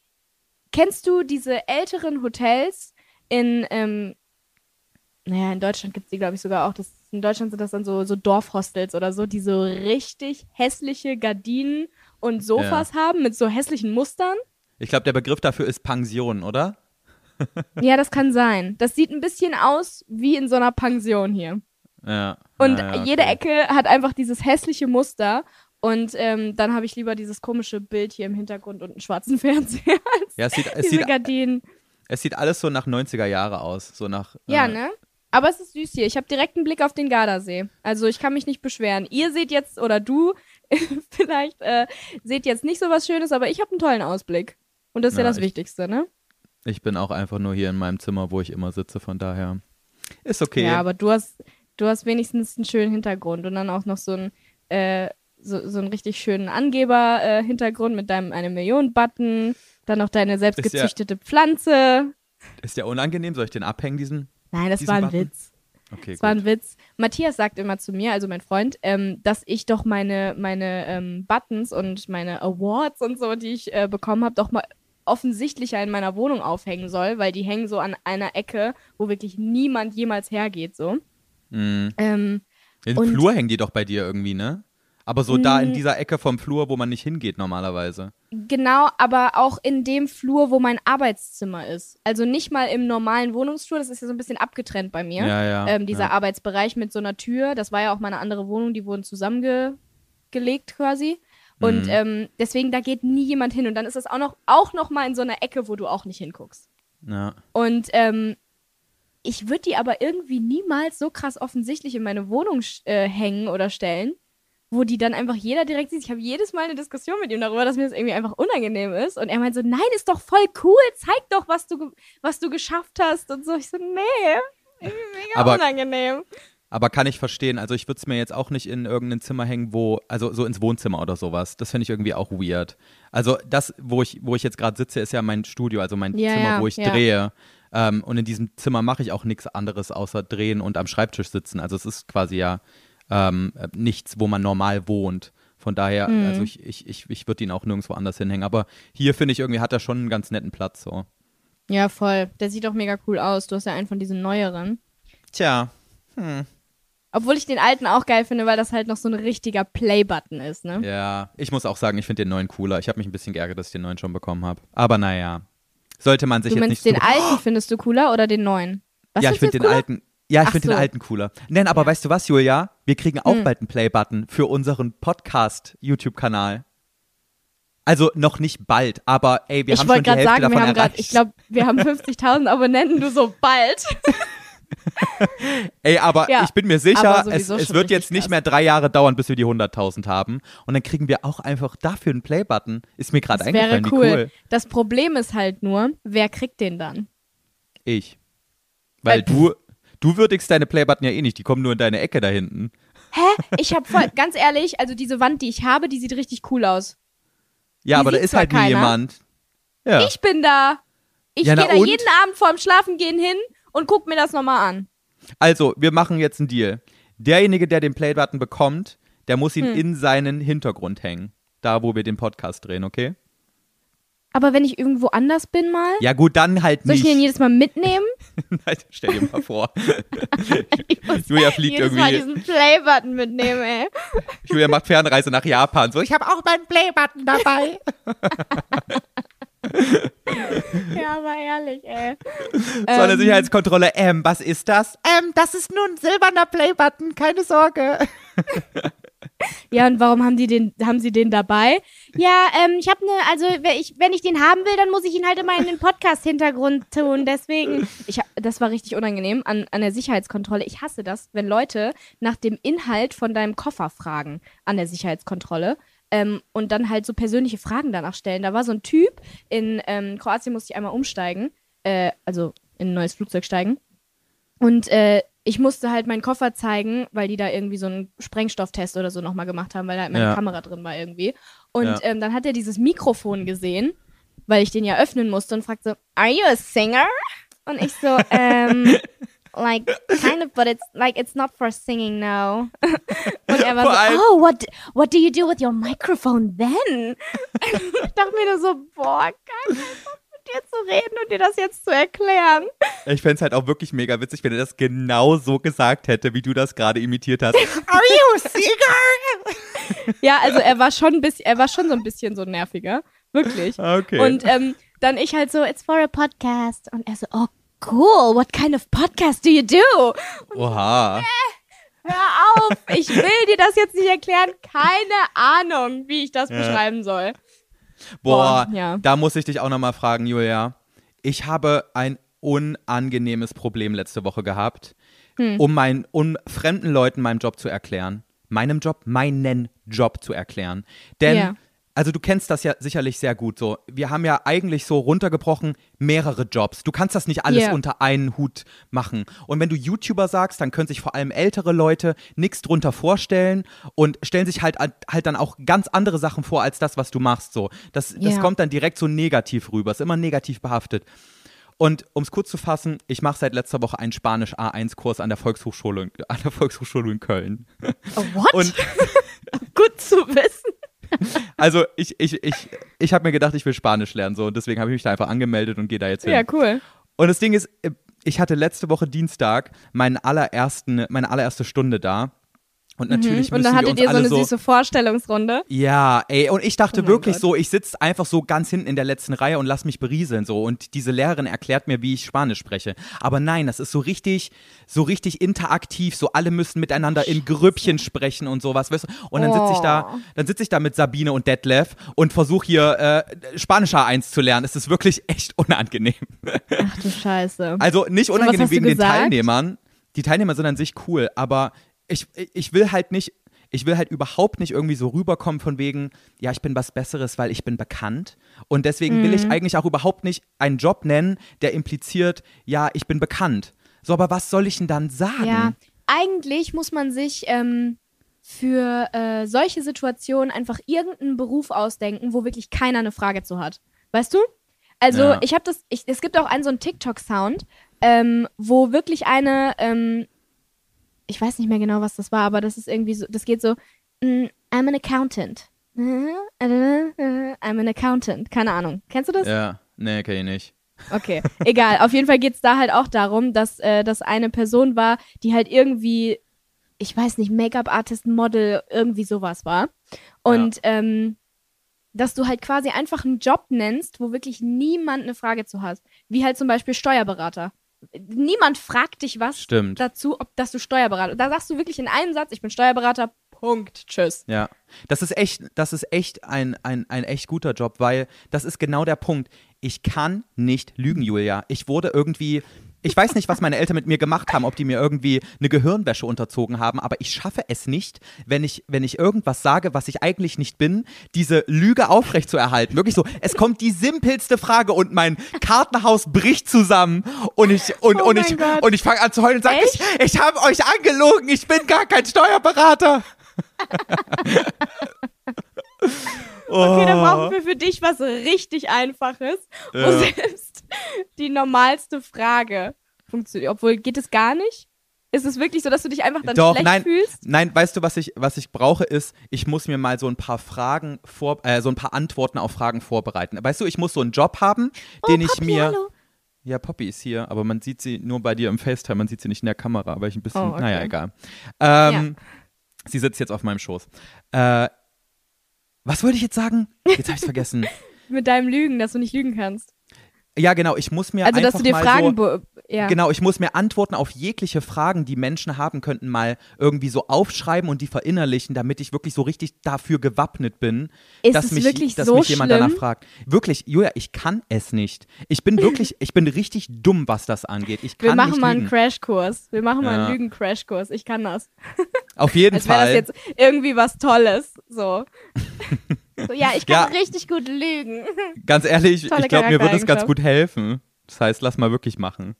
kennst du diese älteren Hotels in, ähm, naja, in Deutschland gibt es die, glaube ich, sogar auch. Das, in Deutschland sind das dann so, so Dorfhostels oder so, die so richtig hässliche Gardinen und Sofas haben mit so hässlichen Mustern. Ich glaube, der Begriff dafür ist Pension, oder? Ja, das kann sein. Das sieht ein bisschen aus wie in so einer Pension hier. Ja. Und ja, ja, jede okay. Ecke hat einfach dieses hässliche Muster. Und ähm, dann habe ich lieber dieses komische Bild hier im Hintergrund und einen schwarzen Fernseher als Ja, es sieht, es, diese sieht, Gardinen. es sieht alles so nach 90er Jahre aus. So nach. Ja, äh, ne? Aber es ist süß hier. Ich habe direkt einen Blick auf den Gardasee. Also ich kann mich nicht beschweren. Ihr seht jetzt, oder du vielleicht, äh, seht jetzt nicht so was Schönes, aber ich habe einen tollen Ausblick. Und das ist ja, Ja, das ich- Wichtigste, ne? Ich bin auch einfach nur hier in meinem Zimmer, wo ich immer sitze, von daher. Ist okay. Ja, aber du hast, du hast wenigstens einen schönen Hintergrund und dann auch noch so einen, äh, so, so einen richtig schönen Angeber-Hintergrund mit deinem eine Million-Button, dann noch deine selbst Ist ja- gezüchtete Pflanze. Ist der unangenehm? Soll ich den abhängen, diesen? Nein, das diesen war ein Button? Witz. Okay, Das war gut. ein Witz. Matthias sagt immer zu mir, also mein Freund, ähm, dass ich doch meine, meine ähm, Buttons und meine Awards und so, die ich äh, bekommen habe, doch mal offensichtlicher in meiner Wohnung aufhängen soll, weil die hängen so an einer Ecke, wo wirklich niemand jemals hergeht, so. Mhm. Ähm, Und- Flur hängen die doch bei dir irgendwie, ne? Aber so da in Mm. dieser Ecke vom Flur, wo man nicht hingeht normalerweise. Genau, aber auch in dem Flur, wo mein Arbeitszimmer ist. Also nicht mal im normalen Wohnungsflur, das ist ja so ein bisschen abgetrennt bei mir. Ja, ja. ähm, dieser ja. Arbeitsbereich mit so einer Tür, das war ja auch meine andere Wohnung, die wurden zusammengeklebt gelegt quasi. Und Mhm. ähm, deswegen, da geht nie jemand hin. Und dann ist das auch noch, auch noch mal in so einer Ecke, wo du auch nicht hinguckst. Ja. Und ähm, ich würde die aber irgendwie niemals so krass offensichtlich in meine Wohnung äh, hängen oder stellen, wo die dann einfach jeder direkt sieht. Ich habe jedes Mal eine Diskussion mit ihm darüber, dass mir das irgendwie einfach unangenehm ist. Und er meint so, nein, ist doch voll cool, zeig doch, was du, was du geschafft hast. Und so, ich so, nee, irgendwie mega Aber- unangenehm. Aber kann ich verstehen. Also ich würde es mir jetzt auch nicht in irgendein Zimmer hängen, wo, also so ins Wohnzimmer oder sowas. Das finde ich irgendwie auch weird. Also das, wo ich, wo ich jetzt gerade sitze, ist ja mein Studio, also mein Ja, Zimmer, ja, wo ich ja. drehe. Ähm, und in diesem Zimmer mache ich auch nichts anderes außer drehen und am Schreibtisch sitzen. Also es ist quasi ja ähm, äh, nichts, wo man normal wohnt. Von daher, Mhm. also ich, ich, ich, ich würde ihn auch nirgendwo anders hinhängen. Aber hier finde ich irgendwie, hat er schon einen ganz netten Platz so. Ja, voll. Der sieht doch mega cool aus. Du hast ja einen von diesen neueren. Tja. Obwohl ich den alten auch geil finde, weil das halt noch so ein richtiger Play-Button ist, ne? Ja, ich muss auch sagen, ich finde den neuen cooler. Ich habe mich ein bisschen geärgert, dass ich den neuen schon bekommen habe. Aber naja, sollte man sich Du jetzt meinst nicht den so alten findest du cooler oder den neuen? Was Ja, ich finde du den cooler? alten. Ja, ich finde so. den alten cooler. Nein, aber weißt du was, Julia? Wir kriegen auch Hm. bald einen Play-Button für unseren Podcast-YouTube-Kanal. Also noch nicht bald, aber ey, wir ich haben schon wollte die gerade Hälfte sagen, wir davon haben gerade, erreicht. ich glaube, wir haben 50.000 Abonnenten, du so bald. ey, aber Ja, ich bin mir sicher, es, es wird jetzt nicht krass. mehr drei Jahre dauern, bis wir die 100.000 haben. Und dann kriegen wir auch einfach dafür einen Play-Button. Ist mir gerade Das wäre eingefallen, cool. wie cool. Das Problem ist halt nur, wer kriegt den dann? Ich. Weil Weil- du, du würdigst deine Play-Button ja eh nicht, die kommen nur in deine Ecke da hinten. Hä? Ich habe voll, ganz ehrlich, also diese Wand, die ich habe, die sieht richtig cool aus. Ja, Die aber da ist halt nie keiner. jemand. Ja. Ich bin da. Ich Ja, gehe da und? jeden Abend vorm Schlafengehen hin und guck mir das nochmal an. Also, wir machen jetzt einen Deal. Derjenige, der den Play-Button bekommt, der muss ihn Hm. in seinen Hintergrund hängen. Da, wo wir den Podcast drehen, okay? Aber wenn ich irgendwo anders bin mal, Ja, gut, dann halt soll ich nicht. den jedes Mal mitnehmen? Nein, Stell dir mal vor. Ich Julia fliegt jedes Mal irgendwie. diesen Playbutton mitnehmen, ey. Julia macht Fernreise nach Japan. So, ich habe auch meinen Play-Button dabei. Ja, aber ehrlich, ey. So eine Ähm, Sicherheitskontrolle. Ähm, was ist das? Ähm, das ist nur ein silberner Play-Button, keine Sorge. Ja, und warum haben die den, haben sie den dabei? Ja, ähm, ich habe ne, also wenn ich, wenn ich den haben will, dann muss ich ihn halt immer in den Podcast-Hintergrund tun. Deswegen, ich, das war richtig unangenehm an, an der Sicherheitskontrolle. Ich hasse das, wenn Leute nach dem Inhalt von deinem Koffer fragen an der Sicherheitskontrolle. Ähm, und dann halt so persönliche Fragen danach stellen. Da war so ein Typ, in ähm, Kroatien musste ich einmal umsteigen, äh, also in ein neues Flugzeug steigen. Und äh, ich musste halt meinen Koffer zeigen, weil die da irgendwie so einen Sprengstofftest oder so nochmal gemacht haben, weil da halt meine Ja. Kamera drin war irgendwie. Und Ja. ähm, dann hat er dieses Mikrofon gesehen, weil ich den ja öffnen musste und fragte are you a singer? Und ich so, ähm, like, kind of, but it's, like, it's not for singing, no. Und er war Vor so, allem- oh, what, what do you do with your microphone then? ich dachte mir nur so, boah, geil, dir zu reden und dir das jetzt zu erklären. Ich fände es halt auch wirklich mega witzig, wenn er das genau so gesagt hätte, wie du das gerade imitiert hast. Are you a singer? Ja, also er war schon ein bisschen, er war schon so ein bisschen so nerviger. Wirklich. Okay. Und ähm, dann ich halt so, it's for a podcast. Und er so, oh, cool, what kind of podcast do you do? Oha. Hör auf, ich will dir das jetzt nicht erklären. Keine Ahnung, wie ich das Ja. beschreiben soll. Boah, Boah, ja. da muss ich dich auch nochmal fragen, Julia. Ich habe ein unangenehmes Problem letzte Woche gehabt, Hm. um, mein, um fremden Leuten meinen Job zu erklären. Meinem Job, meinen Job zu erklären. Denn, Ja. Also du kennst das ja sicherlich sehr gut so. Wir haben ja eigentlich so runtergebrochen mehrere Jobs. Du kannst das nicht alles Ja. unter einen Hut machen. Und wenn du YouTuber sagst, dann können sich vor allem ältere Leute nichts drunter vorstellen und stellen sich halt, halt dann auch ganz andere Sachen vor als das, was du machst. So. Das, das Ja. kommt dann direkt so negativ rüber, ist immer negativ behaftet. Und um es kurz zu fassen, ich mache seit letzter Woche einen Spanisch A1-Kurs an der Volkshochschule, an der Volkshochschule in Köln. Oh, what? Und Gut zu wissen. also ich, ich, ich, ich habe mir gedacht, ich will Spanisch lernen so und deswegen habe ich mich da einfach angemeldet und gehe da jetzt hin. Ja, cool. Und das Ding ist, äh, ich hatte letzte Woche Dienstag meinen allerersten, meine allererste Stunde da. Und natürlich Mhm. Und dann hattet ihr so eine so süße Vorstellungsrunde. ja, ey, und ich dachte Oh wirklich Gott. so, ich sitze einfach so ganz hinten in der letzten Reihe und lass mich berieseln so und diese Lehrerin erklärt mir, wie ich Spanisch spreche. Aber nein, das ist so richtig, so richtig interaktiv, so alle müssen miteinander in Grüppchen sprechen und sowas, weißt du? Und dann sitze ich da, Oh. dann sitze ich da mit Sabine und Detlef und versuche hier äh, Spanisch A1 zu lernen. Es ist wirklich echt unangenehm. Ach du Scheiße. Also nicht unangenehm wegen den? Teilnehmern. Die Teilnehmer sind an sich cool, aber ich, ich will halt nicht, ich will halt überhaupt nicht irgendwie so rüberkommen von wegen, ja, ich bin was Besseres, weil ich bin bekannt. Und deswegen will Mhm. ich eigentlich auch überhaupt nicht einen Job nennen, der impliziert, ja, ich bin bekannt. So, aber was soll ich denn dann sagen? Ja, eigentlich muss man sich ähm, für äh, solche Situationen einfach irgendeinen Beruf ausdenken, wo wirklich keiner eine Frage zu hat. Weißt du? Also Ja. ich habe das, ich, es gibt auch einen so einen TikTok-Sound, ähm, wo wirklich eine, ähm, ich weiß nicht mehr genau, was das war, aber das ist irgendwie so, das geht so, mm, I'm an accountant. I'm an accountant. Keine Ahnung. Kennst du das? Ja, nee, kenn ich nicht. Okay, egal. Auf jeden Fall geht's da halt auch darum, dass äh, das eine Person war, die halt irgendwie, ich weiß nicht, Make-up-Artist, Model, irgendwie sowas war. Und ähm, dass du halt quasi einfach einen Job nennst, wo wirklich niemand eine Frage zu hast. Wie halt zum Beispiel Steuerberater. Niemand fragt dich was Stimmt. dazu, ob dass du Steuerberater. Da sagst du wirklich in einem Satz, ich bin Steuerberater, Punkt, tschüss. Ja, das ist echt, das ist echt ein, ein, ein echt guter Job, weil das ist genau der Punkt. Ich kann nicht lügen, Julia. Ich wurde irgendwie, ich weiß nicht, was meine Eltern mit mir gemacht haben, ob die mir irgendwie eine Gehirnwäsche unterzogen haben, aber ich schaffe es nicht, wenn ich, wenn ich irgendwas sage, was ich eigentlich nicht bin, diese Lüge aufrecht zu erhalten. Wirklich so, es kommt die simpelste Frage und mein Kartenhaus bricht zusammen und ich, und, Oh und ich, und ich fange an zu heulen und sage, ich, ich habe euch angelogen, ich bin gar kein Steuerberater. Okay, dann Oh. brauchen wir für dich was richtig Einfaches, wo Ja. selbst die normalste Frage funktioniert. Obwohl, geht es gar nicht? Ist es wirklich so, dass du dich einfach dann Doch, schlecht nein, fühlst? nein, weißt du, was ich, was ich brauche, ist, ich muss mir mal so ein paar Fragen vor, äh, so ein paar Antworten auf Fragen vorbereiten. Weißt du, ich muss so einen Job haben, den ich Oh, Papi, mir. hallo. Ja, Poppy ist hier, aber man sieht sie nur bei dir im FaceTime, man sieht sie nicht in der Kamera, weil ich ein bisschen, Oh, okay. naja, egal. Ähm, Sie sitzt jetzt auf meinem Schoß. Äh, was wollte ich jetzt sagen? Jetzt habe ich vergessen. Mit deinem Lügen, dass du nicht lügen kannst. Ja, genau, ich muss mir Also, einfach dass du dir mal Fragen. so, ja. Genau, ich muss mir Antworten auf jegliche Fragen, die Menschen haben könnten, mal irgendwie so aufschreiben und die verinnerlichen, damit ich wirklich so richtig dafür gewappnet bin, Ist dass, es mich, wirklich dass so mich jemand schlimm? danach fragt. Wirklich, Julia, ich kann es nicht. Ich bin wirklich, ich bin richtig dumm, was das angeht. Ich kann Wir machen nicht mal einen. Crashkurs. Wir machen mal Ja. einen Lügen-Crashkurs. Ich kann das. Auf jeden Als wäre das Fall. jetzt irgendwie was Tolles. So. so ja, ich kann Ja. richtig gut lügen. Ganz ehrlich, Tolle ich glaube, mir wird es ganz gut helfen. Das heißt, lass mal wirklich machen.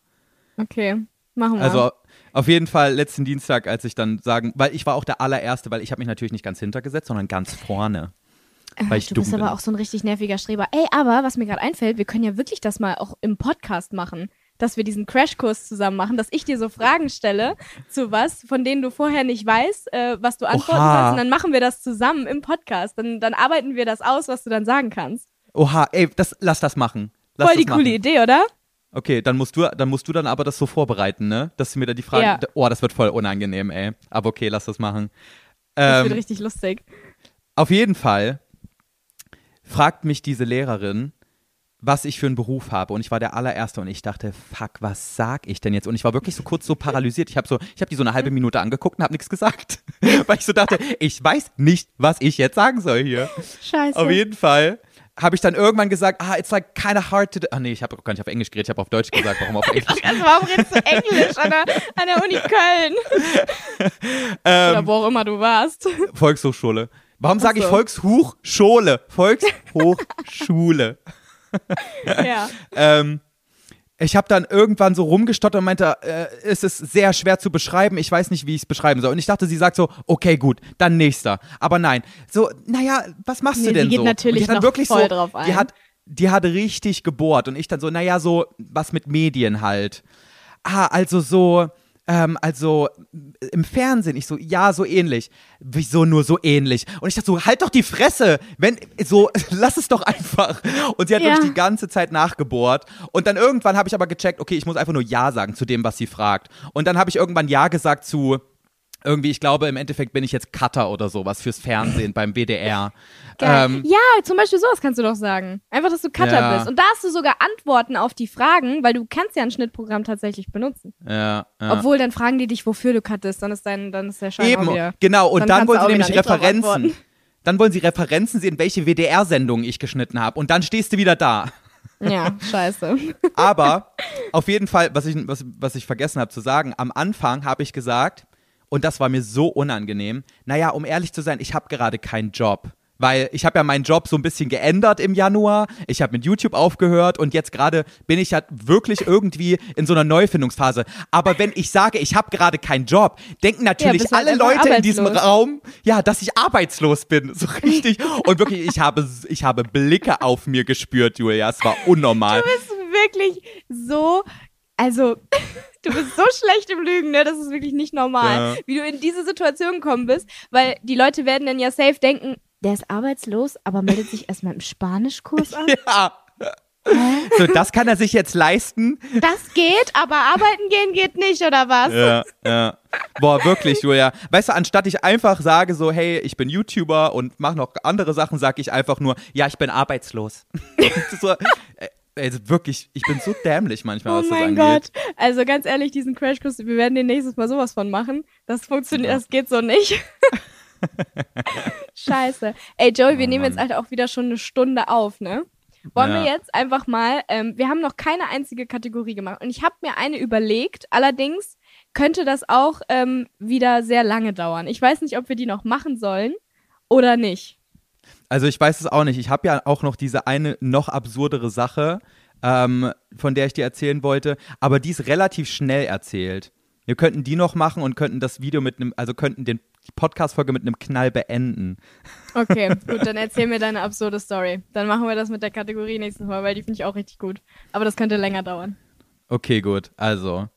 Okay, machen wir. Also auf jeden Fall letzten Dienstag, als ich dann sagen, weil ich war auch der allererste, weil ich habe mich natürlich nicht ganz hintergesetzt, sondern ganz vorne. weil ich du bist aber bin. auch so ein richtig nerviger Streber. Ey, aber was mir gerade einfällt, wir können ja wirklich das mal auch im Podcast machen, dass wir diesen Crashkurs zusammen machen, dass ich dir so Fragen stelle zu was, von denen du vorher nicht weißt, äh, was du antworten Oha. sollst. Und dann machen wir das zusammen im Podcast. Dann, dann arbeiten wir das aus, was du dann sagen kannst. Oha, ey, das, lass das machen. Lass Voll die das coole machen. Idee, oder? Okay, dann musst du, dann musst du dann aber das so vorbereiten, ne? Dass du mir da die Fragen. Ja. Oh, das wird voll unangenehm, ey. Aber okay, lass das machen. Das Ähm, wird richtig lustig. auf jeden Fall fragt mich diese Lehrerin, was ich für einen Beruf habe. Und ich war der allererste und ich dachte, fuck, was sag ich denn jetzt? Und ich war wirklich so kurz so paralysiert. Ich habe so, ich habe die so eine halbe Minute angeguckt und habe nichts gesagt. Weil ich so dachte, ich weiß nicht, was ich jetzt sagen soll hier. Scheiße. Auf jeden Fall habe ich dann irgendwann gesagt, ah, it's like kind of hard to. do- Ah, nee, ich habe gar nicht auf Englisch geredet, ich habe auf Deutsch gesagt, warum auf Englisch? Also warum redest du Englisch an der, an der Uni Köln? Ähm, Oder wo auch immer du warst. Volkshochschule. Warum sage ich so. Volkshochschule? Volkshochschule. ja. ähm, ich habe dann irgendwann so rumgestottert und meinte, äh, es ist sehr schwer zu beschreiben, ich weiß nicht, wie ich es beschreiben soll. Und ich dachte, sie sagt so, okay, gut, dann nächster. Aber nein, so, naja, was machst Nee, du sie denn geht so? natürlich und die hat dann noch wirklich voll so, drauf ein. Die hat, die hat richtig gebohrt und ich dann so, naja, so was mit Medien halt. Ah, also so, ähm, also im Fernsehen. Ich so, ja, so ähnlich. Wieso nur so ähnlich? Und ich dachte so, halt doch die Fresse, wenn, so, lass es doch einfach. Und sie hat Ja. wirklich die ganze Zeit nachgebohrt. Und dann irgendwann habe ich aber gecheckt, okay, ich muss einfach nur Ja sagen zu dem, was sie fragt. Und dann habe ich irgendwann Ja gesagt zu, irgendwie, ich glaube, im Endeffekt bin ich jetzt Cutter oder sowas fürs Fernsehen beim WDR. Ähm, ja, zum Beispiel sowas kannst du doch sagen. Einfach, dass du Cutter Ja. bist. Und da hast du sogar Antworten auf die Fragen, weil du kannst ja ein Schnittprogramm tatsächlich benutzen. ja, ja. Obwohl, dann fragen die dich, wofür du cuttest. Dann ist, dein, dann ist der Schein Eben, wieder. genau. Und Dann dann, wollen sie nämlich Referenzen. Dann wollen sie Referenzen sehen, welche WDR-Sendungen ich geschnitten habe. Und dann stehst du wieder da. Ja, scheiße. Aber auf jeden Fall, was ich, was, was ich vergessen habe zu sagen, am Anfang habe ich gesagt, und das war mir so unangenehm, naja, um ehrlich zu sein, ich habe gerade keinen Job. Weil ich habe ja meinen Job so ein bisschen geändert im Januar. Ich habe mit YouTube aufgehört und jetzt gerade bin ich ja wirklich irgendwie in so einer Neufindungsphase. Aber wenn ich sage, ich habe gerade keinen Job, denken natürlich halt alle einfach Leute in diesem. Raum, ja, dass ich arbeitslos bin. So richtig. Und wirklich, ich habe, ich habe Blicke auf mir gespürt, Julia. Es war unnormal. Du bist wirklich so, also, du bist so schlecht im Lügen, ne? Das ist wirklich nicht normal, Ja. wie du in diese Situation gekommen bist, weil die Leute werden dann ja safe denken, der ist arbeitslos, aber meldet sich erstmal im Spanischkurs an. Ja. So, das kann er sich jetzt leisten. Das geht, aber arbeiten gehen geht nicht, oder was? Ja, ja. Boah, wirklich, Julia. Weißt du, anstatt ich einfach sage so, hey, ich bin YouTuber und mache noch andere Sachen, sage ich einfach nur, ja, ich bin arbeitslos. so, äh, also wirklich, ich bin so dämlich manchmal, Oh was das mein angeht. Gott. Also ganz ehrlich, diesen Crashkurs, wir werden den nächstes Mal sowas von machen. Das funktioniert, Ja. das geht so nicht. Scheiße. Ey, Joey, wir Oh nehmen jetzt halt auch wieder schon eine Stunde auf, ne? Wollen Ja. wir jetzt einfach mal, ähm, wir haben noch keine einzige Kategorie gemacht und ich habe mir eine überlegt, allerdings könnte das auch ähm, wieder sehr lange dauern. Ich weiß nicht, ob wir die noch machen sollen oder nicht. Also ich weiß es auch nicht. Ich habe ja auch noch diese eine noch absurdere Sache, ähm, von der ich dir erzählen wollte, aber die ist relativ schnell erzählt. Wir könnten die noch machen und könnten das Video mit einem, also könnten den, die Podcast-Folge mit einem Knall beenden. Okay, gut, dann erzähl mir deine absurde Story. Dann machen wir das mit der Kategorie nächstes Mal, weil die finde ich auch richtig gut. Aber das könnte länger dauern. Okay, gut. Also,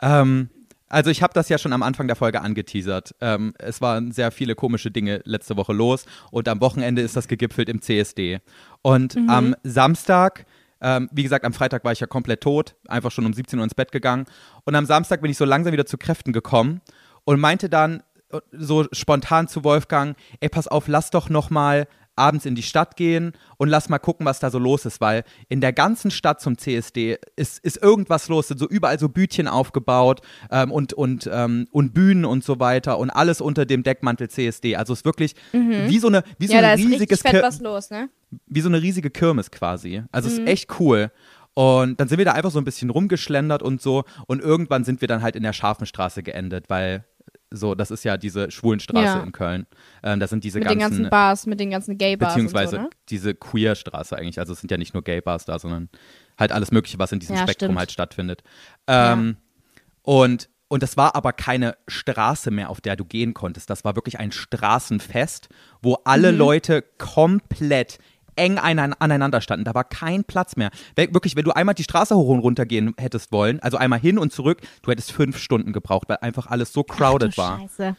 ähm, also ich habe das ja schon am Anfang der Folge angeteasert. Ähm, es waren sehr viele komische Dinge letzte Woche los und am Wochenende ist das gegipfelt im CSD. Und am Samstag, ähm, wie gesagt, am Freitag war ich ja komplett tot, einfach schon um 17 Uhr ins Bett gegangen. Und am Samstag bin ich so langsam wieder zu Kräften gekommen und meinte dann äh, so spontan zu Wolfgang, ey, pass auf, lass doch noch mal abends in die Stadt gehen und lass mal gucken, was da so los ist, weil in der ganzen Stadt zum CSD ist, ist irgendwas los, sind so überall so Bütchen aufgebaut ähm, und, und, ähm, und Bühnen und so weiter und alles unter dem Deckmantel CSD. Also es ist wirklich wie so eine, wie so Mhm. ja, ein riesiges fett los, ne? wie so eine riesige Kirmes quasi. Also Mhm. es ist echt cool. Und dann sind wir da einfach so ein bisschen rumgeschlendert und so. Und irgendwann sind wir dann halt in der Scharfenstraße geendet, weil so, das ist ja diese Schwulenstraße Ja. in Köln. Ähm, da sind diese Mit den ganzen, ganzen Bars, mit den ganzen Gay-Bars beziehungsweise so, ne? diese Queer-Straße eigentlich. Also es sind ja nicht nur Gay-Bars da, sondern halt alles Mögliche, was in diesem Ja, Spektrum stimmt. halt stattfindet. Ähm, Und und das war aber keine Straße mehr, auf der du gehen konntest. Das war wirklich ein Straßenfest, wo alle Mhm. Leute komplett eng einan- aneinander standen. Da war kein Platz mehr. Wirklich, wenn du einmal die Straße hoch und runter gehen hättest wollen, also einmal hin und zurück, du hättest fünf Stunden gebraucht, weil einfach alles so crowded Ach war. Scheiße.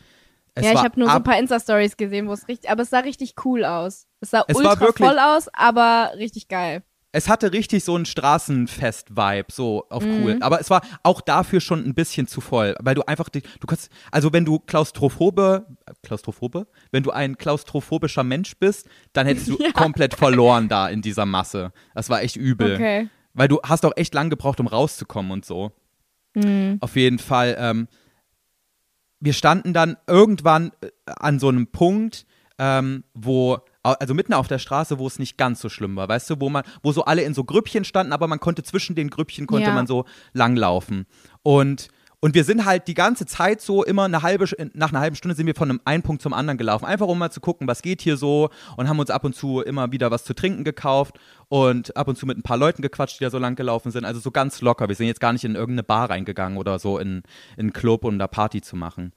Es ja, ich habe nur so ein paar Insta-Stories gesehen, wo es richtig, aber es sah richtig cool aus. Es sah Es war ultra wirklich- voll aus, aber richtig geil. Es hatte richtig so einen Straßenfest-Vibe, so auf Mhm. cool. Aber es war auch dafür schon ein bisschen zu voll, weil du einfach, du kannst, also wenn du klaustrophobe, klaustrophobe, wenn du ein klaustrophobischer Mensch bist, dann hättest du Ja. komplett verloren da in dieser Masse. Das war echt übel. Okay. Weil du hast auch echt lang gebraucht, um rauszukommen und so. Mhm. Auf jeden Fall. Ähm, wir standen dann irgendwann äh, an so einem Punkt, ähm, wo, also mitten auf der Straße, wo es nicht ganz so schlimm war, weißt du, wo man, wo so alle in so Grüppchen standen, aber man konnte zwischen den Grüppchen konnte Ja. man so langlaufen. Und und wir sind halt die ganze Zeit so immer eine halbe, nach einer halben Stunde sind wir von einem einen Punkt zum anderen gelaufen. Einfach um mal zu gucken, was geht hier so und haben uns ab und zu immer wieder was zu trinken gekauft und ab und zu mit ein paar Leuten gequatscht, die da so lang gelaufen sind. Also so ganz locker. Wir sind jetzt gar nicht in irgendeine Bar reingegangen oder so in, in einen Club, um da Party zu machen.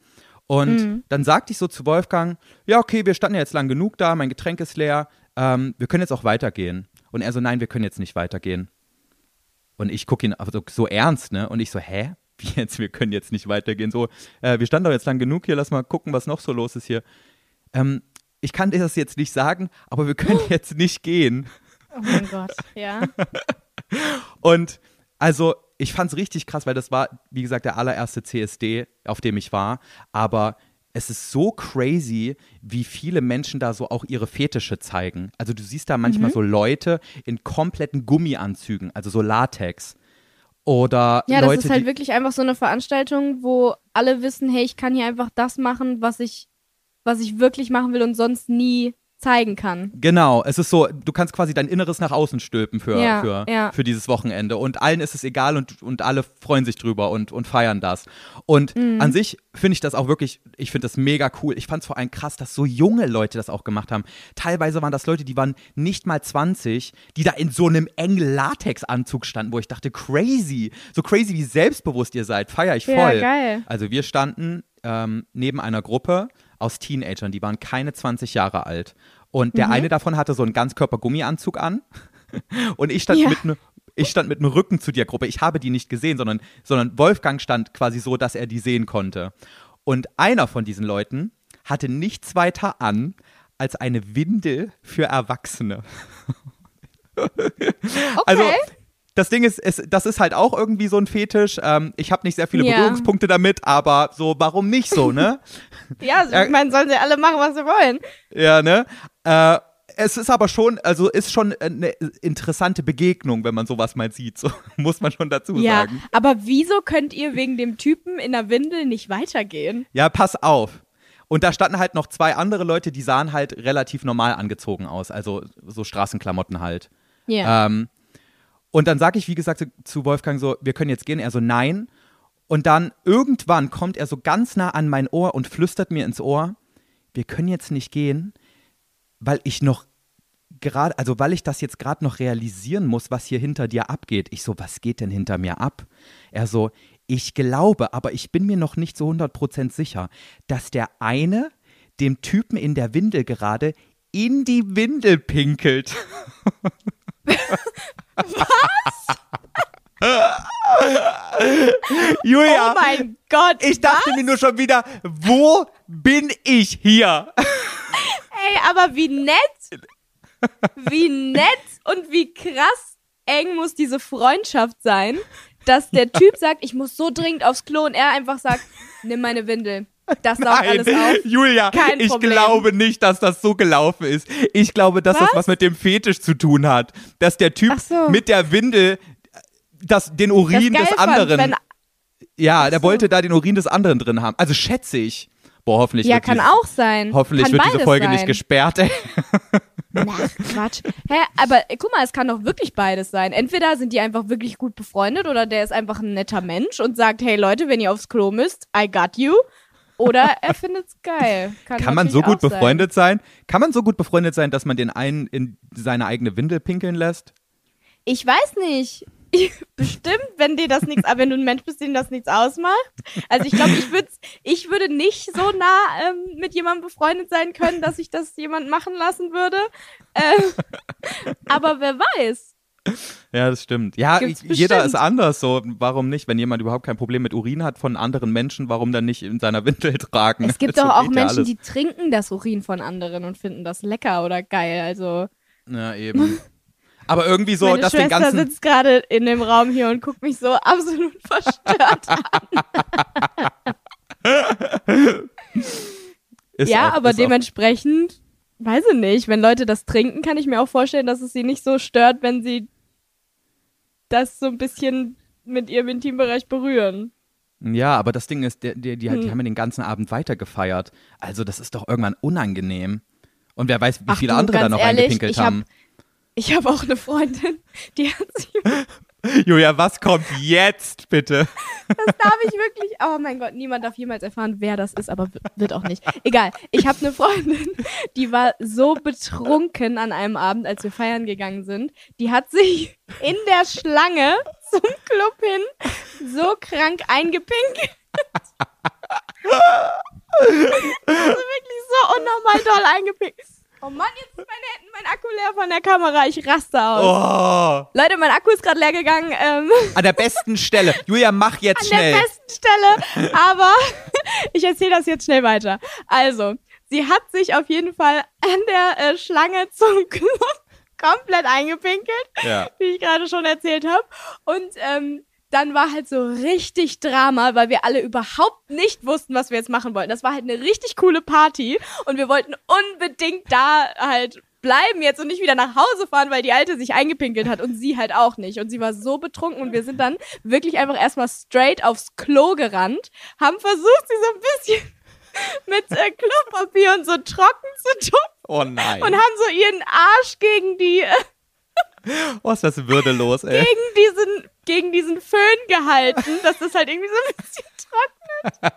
Und dann sagte ich so zu Wolfgang, ja, okay, wir standen ja jetzt lang genug da, mein Getränk ist leer, ähm, wir können jetzt auch weitergehen. Und er so, nein, wir können jetzt nicht weitergehen. Und ich gucke ihn aber so, so ernst, ne? Und ich so, hä? Wie jetzt? Wir können jetzt nicht weitergehen. So, äh, wir standen doch jetzt lang genug hier, lass mal gucken, was noch so los ist hier. Ähm, ich kann dir das jetzt nicht sagen, aber wir können jetzt nicht gehen. Oh mein Gott. Ja. Und also, ich fand's richtig krass, weil das war, wie gesagt, der allererste CSD, auf dem ich war. Aber es ist so crazy, wie viele Menschen da so auch ihre Fetische zeigen. Also du siehst da manchmal Mhm. so Leute in kompletten Gummianzügen, also so Latex. Oder Ja, Leute, das ist halt wirklich einfach so eine Veranstaltung, wo alle wissen, hey, ich kann hier einfach das machen, was ich, was ich wirklich machen will und sonst nie zeigen kann. Genau, es ist so, du kannst quasi dein Inneres nach außen stülpen für, Ja, für, ja. für dieses Wochenende. Und allen ist es egal und, und alle freuen sich drüber und, und feiern das. Und Mhm. an sich finde ich das auch wirklich, ich finde das mega cool. Ich fand es vor allem krass, dass so junge Leute das auch gemacht haben. Teilweise waren das Leute, die waren nicht mal 20, die da in so einem engen Latexanzug standen, wo ich dachte, crazy. So crazy, wie selbstbewusst ihr seid. Feier ich voll. Ja, geil. Also wir standen ähm, neben einer Gruppe aus Teenagern, die waren keine 20 Jahre alt. Und Mhm. der eine davon hatte so einen Ganzkörper-Gummianzug an. Und ich stand Ja. mit ne, ich stand mit dem Rücken zu der Gruppe. Ich habe die nicht gesehen, sondern, sondern Wolfgang stand quasi so, dass er die sehen konnte. Und einer von diesen Leuten hatte nichts weiter an als eine Windel für Erwachsene. Okay. Also das Ding ist, es, das ist halt auch irgendwie so ein Fetisch. Ähm, ich habe nicht sehr viele Ja. Berührungspunkte damit, aber so, warum nicht so, ne? ja, Ja. ich meine, sollen sie alle machen, was sie wollen. ja, ne? Äh, es ist aber schon, also ist schon eine interessante Begegnung, wenn man sowas mal sieht. So muss man schon dazu Ja, sagen. aber wieso könnt ihr wegen dem Typen in der Windel nicht weitergehen? Ja, pass auf. Und da standen halt noch zwei andere Leute, die sahen halt relativ normal angezogen aus, also so Straßenklamotten halt. Ja. Ähm, und dann sage ich, wie gesagt, zu- Wolfgang so, wir können jetzt gehen. Er so, nein. Und dann irgendwann kommt er so ganz nah an mein Ohr und flüstert mir ins Ohr, wir können jetzt nicht gehen, weil ich noch gerade, also weil ich das jetzt gerade noch realisieren muss, was hier hinter dir abgeht. Ich so, was geht denn hinter mir ab? Er so, ich glaube, aber ich bin mir noch nicht so 100% sicher, dass der eine dem Typen in der Windel gerade in die Windel pinkelt. was? Julia, oh mein Gott. ich dachte mir nur schon wieder, wo bin ich hier? Ey, aber wie nett, wie nett und wie krass eng muss diese Freundschaft sein, dass der Typ sagt, ich muss so dringend aufs Klo und er einfach sagt, nimm meine Windel. Das saugt alles auf. Julia, Kein ich Problem. glaube nicht, dass das so gelaufen ist. Ich glaube, dass das Was? was mit dem Fetisch zu tun hat. Dass der Typ so. mit der Windel das, den Das Urin geil des fand, anderen. wenn, ja, der so. wollte da den Urin des anderen drin haben. Also schätze ich. Boah, hoffentlich ja, wird, kann die, auch sein. hoffentlich kann wird diese Folge sein. nicht gesperrt. Ey. Na, Quatsch. Hä, aber äh, guck mal, es kann doch wirklich beides sein. Entweder sind die einfach wirklich gut befreundet oder der ist einfach ein netter Mensch und sagt, hey Leute, wenn ihr aufs Klo müsst, I got you. Oder er findet's geil. Kann, Kann man so gut auch sein. befreundet sein? Kann man so gut befreundet sein, dass man den einen in seine eigene Windel pinkeln lässt? Ich weiß nicht. Bestimmt, wenn dir das nichts, aber wenn du ein Mensch bist, dem das nichts ausmacht. Also ich glaube, ich würde ich würde nicht so nah ähm, mit jemandem befreundet sein können, dass ich das jemand machen lassen würde. Ähm, aber wer weiß. Ja, das stimmt. Ja, Gibt's jeder bestimmt. ist anders so. Warum nicht? Wenn jemand überhaupt kein Problem mit Urin hat von anderen Menschen, warum dann nicht in seiner Windel tragen? Es gibt So doch auch Menschen, alles. die trinken das Urin von anderen und finden das lecker oder geil. Also Ja, eben. Aber irgendwie so, meine dass den Schwester ganzen. sitzt gerade in dem Raum hier und guckt mich so absolut verstört an. Ja, aber dementsprechend, weiß ich nicht, wenn Leute das trinken, kann ich mir auch vorstellen, dass es sie nicht so stört, wenn sie das so ein bisschen mit ihrem Intimbereich berühren. Ja, aber das Ding ist, der, der, die, Hm. die haben ja den ganzen Abend weitergefeiert. Also, das ist doch irgendwann unangenehm. Und wer weiß, wie Ach viele du, andere da noch ehrlich, reingepinkelt ich hab- haben. Ich habe auch eine Freundin, die hat sich Julia, was kommt jetzt, bitte? Das darf ich wirklich. Oh mein Gott, niemand darf jemals erfahren, wer das ist, aber wird auch nicht. Egal. Ich habe eine Freundin, die war so betrunken an einem Abend, als wir feiern gegangen sind. Die hat sich in der Schlange zum Club hin so krank eingepinkelt. also wirklich so unnormal doll eingepinkelt. Oh Mann, jetzt ist meine, mein Akku leer von der Kamera. Ich raste aus. Oh, Leute, mein Akku ist gerade leer gegangen. Ähm, an der besten Stelle. Julia, mach jetzt an schnell. der besten Stelle, aber ich erzähle das jetzt schnell weiter. Also, sie hat sich auf jeden Fall an der äh, Schlange zum Club komplett eingepinkelt, Ja. wie ich gerade schon erzählt habe. Und ähm, dann war halt so richtig Drama, weil wir alle überhaupt nicht wussten, was wir jetzt machen wollten. Das war halt eine richtig coole Party und wir wollten unbedingt da halt bleiben jetzt und nicht wieder nach Hause fahren, weil die Alte sich eingepinkelt hat und sie halt auch nicht. Und sie war so betrunken und wir sind dann wirklich einfach erstmal straight aufs Klo gerannt, haben versucht, sie so ein bisschen mit äh, Klopapier und so trocken zu tun Oh nein. und haben so ihren Arsch gegen die äh, oh, ist das würdelos, ey. gegen diesen gegen diesen Föhn gehalten, dass das halt irgendwie so ein bisschen trocknet.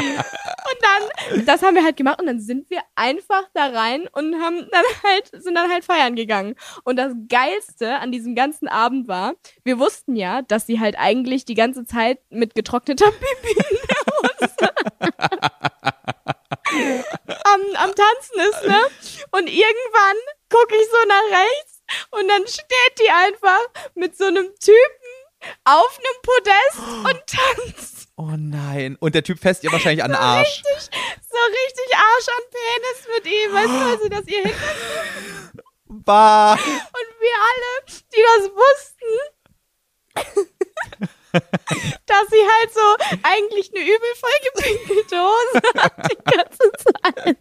Und dann, das haben wir halt gemacht und dann sind wir einfach da rein und haben dann halt, sind dann halt feiern gegangen. Und das Geilste an diesem ganzen Abend war, wir wussten ja, dass sie halt eigentlich die ganze Zeit mit getrockneter Pipi in der am, am Tanzen ist, ne? Und irgendwann gucke ich so nach rechts und dann steht die einfach mit so einem Typen auf einem Podest und tanzt. Oh nein. Und der Typ fässt ihr wahrscheinlich an den Arsch. Richtig, so richtig Arsch an Penis mit ihm, weißt du, weil sie das ihr hin Bah. Und wir alle, die das wussten, dass sie halt so eigentlich eine übel vollgepinkelte Hose hat die ganze Zeit.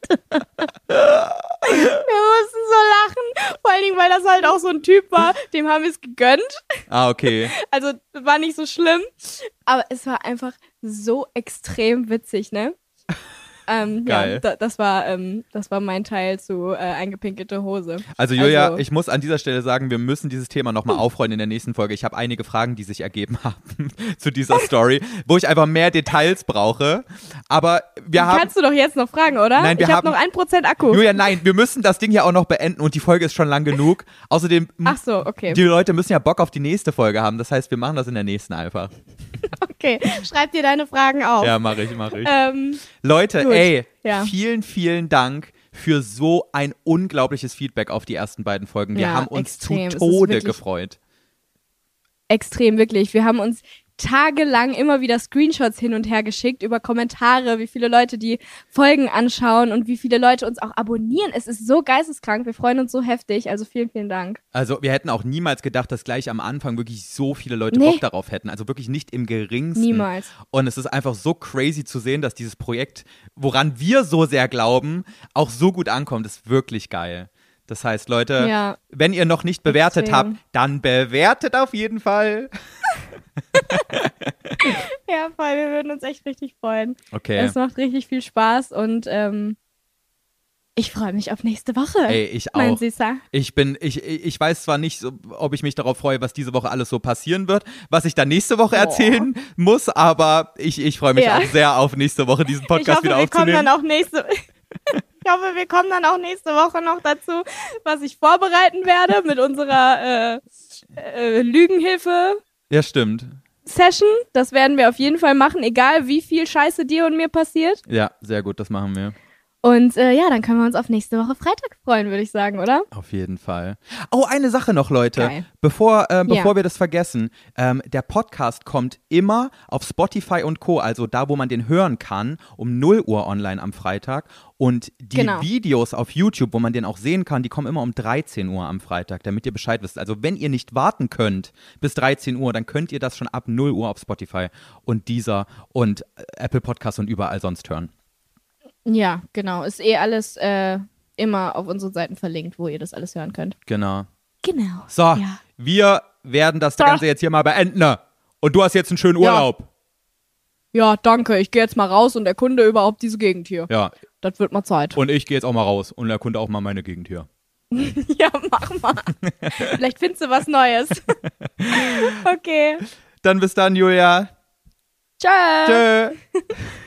Wir mussten so lachen, vor allen Dingen, weil das halt auch so ein Typ war, dem haben wir es gegönnt. Ah, okay. Also war nicht so schlimm, aber es war einfach so extrem witzig, ne? Ähm, Geil. Ja, da, das war ähm, das war mein Teil zu äh, eingepinkelte Hose. Also Julia, Also- ich muss an dieser Stelle sagen, wir müssen dieses Thema nochmal aufrollen in der nächsten Folge. Ich habe einige Fragen, die sich ergeben haben zu dieser Story, wo ich einfach mehr Details brauche. Aber wir haben... Kannst du doch jetzt noch fragen, oder? Nein, wir ich habe haben- noch ein Prozent Akku. Julia, nein, wir müssen das Ding ja auch noch beenden und die Folge ist schon lang genug. Außerdem, Ach so, okay. die Leute müssen ja Bock auf die nächste Folge haben. Das heißt, wir machen das in der nächsten einfach. Okay, schreib dir deine Fragen auf. Ja, mache ich, mache ich. Ähm, Leute, gut. ey, Ja. vielen, vielen Dank für so ein unglaubliches Feedback auf die ersten beiden Folgen. Wir Ja, haben uns extrem. Zu Tode gefreut. extrem, wirklich. Wir haben uns tagelang immer wieder Screenshots hin und her geschickt über Kommentare, wie viele Leute die Folgen anschauen und wie viele Leute uns auch abonnieren. Es ist so geisteskrank. Wir freuen uns so heftig. Also vielen, vielen Dank. Also wir hätten auch niemals gedacht, dass gleich am Anfang wirklich so viele Leute Nee. Bock darauf hätten. Also wirklich nicht im geringsten. Niemals. Und es ist einfach so crazy zu sehen, dass dieses Projekt, woran wir so sehr glauben, auch so gut ankommt. Das ist wirklich geil. Das heißt, Leute, Ja. wenn ihr noch nicht bewertet Extrem. habt, dann bewertet auf jeden Fall. Ja, voll. Wir würden uns echt richtig freuen. Okay. Es macht richtig viel Spaß und ähm, ich freue mich auf nächste Woche. Ey, ich Mein auch. Süßer. Ich bin, ich, ich weiß zwar nicht, ob ich mich darauf freue, was diese Woche alles so passieren wird, was ich dann nächste Woche Boah. erzählen muss, aber ich, ich freue mich Ja. auch sehr auf nächste Woche, diesen Ich Podcast hoffe, wieder wir kommen aufzunehmen. dann auch nächste. ich hoffe, wir kommen dann auch nächste Woche noch dazu, was ich vorbereiten werde mit unserer äh, äh, Lügenhilfe. Ja, stimmt. Session, das werden wir auf jeden Fall machen, egal wie viel Scheiße dir und mir passiert. Ja, sehr gut, das machen wir. Und äh, ja, dann können wir uns auf nächste Woche Freitag freuen, würde ich sagen, oder? Auf jeden Fall. Oh, eine Sache noch, Leute. Geil. Bevor, äh, bevor Ja. wir das vergessen. Ähm, der Podcast kommt immer auf Spotify und Co., also da, wo man den hören kann, um 0 Uhr online am Freitag. Und die Genau. Videos auf YouTube, wo man den auch sehen kann, die kommen immer um 13 Uhr am Freitag, damit ihr Bescheid wisst. Also wenn ihr nicht warten könnt bis 13 Uhr, dann könnt ihr das schon ab 0 Uhr auf Spotify und dieser und äh, Apple Podcast und überall sonst hören. Ja, genau. Ist eh alles äh, immer auf unseren Seiten verlinkt, wo ihr das alles hören könnt. Genau. Genau. So, Ja. wir werden das. Ganze jetzt hier mal beenden. Und du hast jetzt einen schönen Ja. Urlaub. Ja, danke. Ich gehe jetzt mal raus und erkunde überhaupt diese Gegend hier. Ja, Das wird mal Zeit. und ich gehe jetzt auch mal raus und erkunde auch mal meine Gegend hier. Ja, mach mal. Vielleicht findest du was Neues. okay. Dann bis dann, Julia. Ciao. Tschö.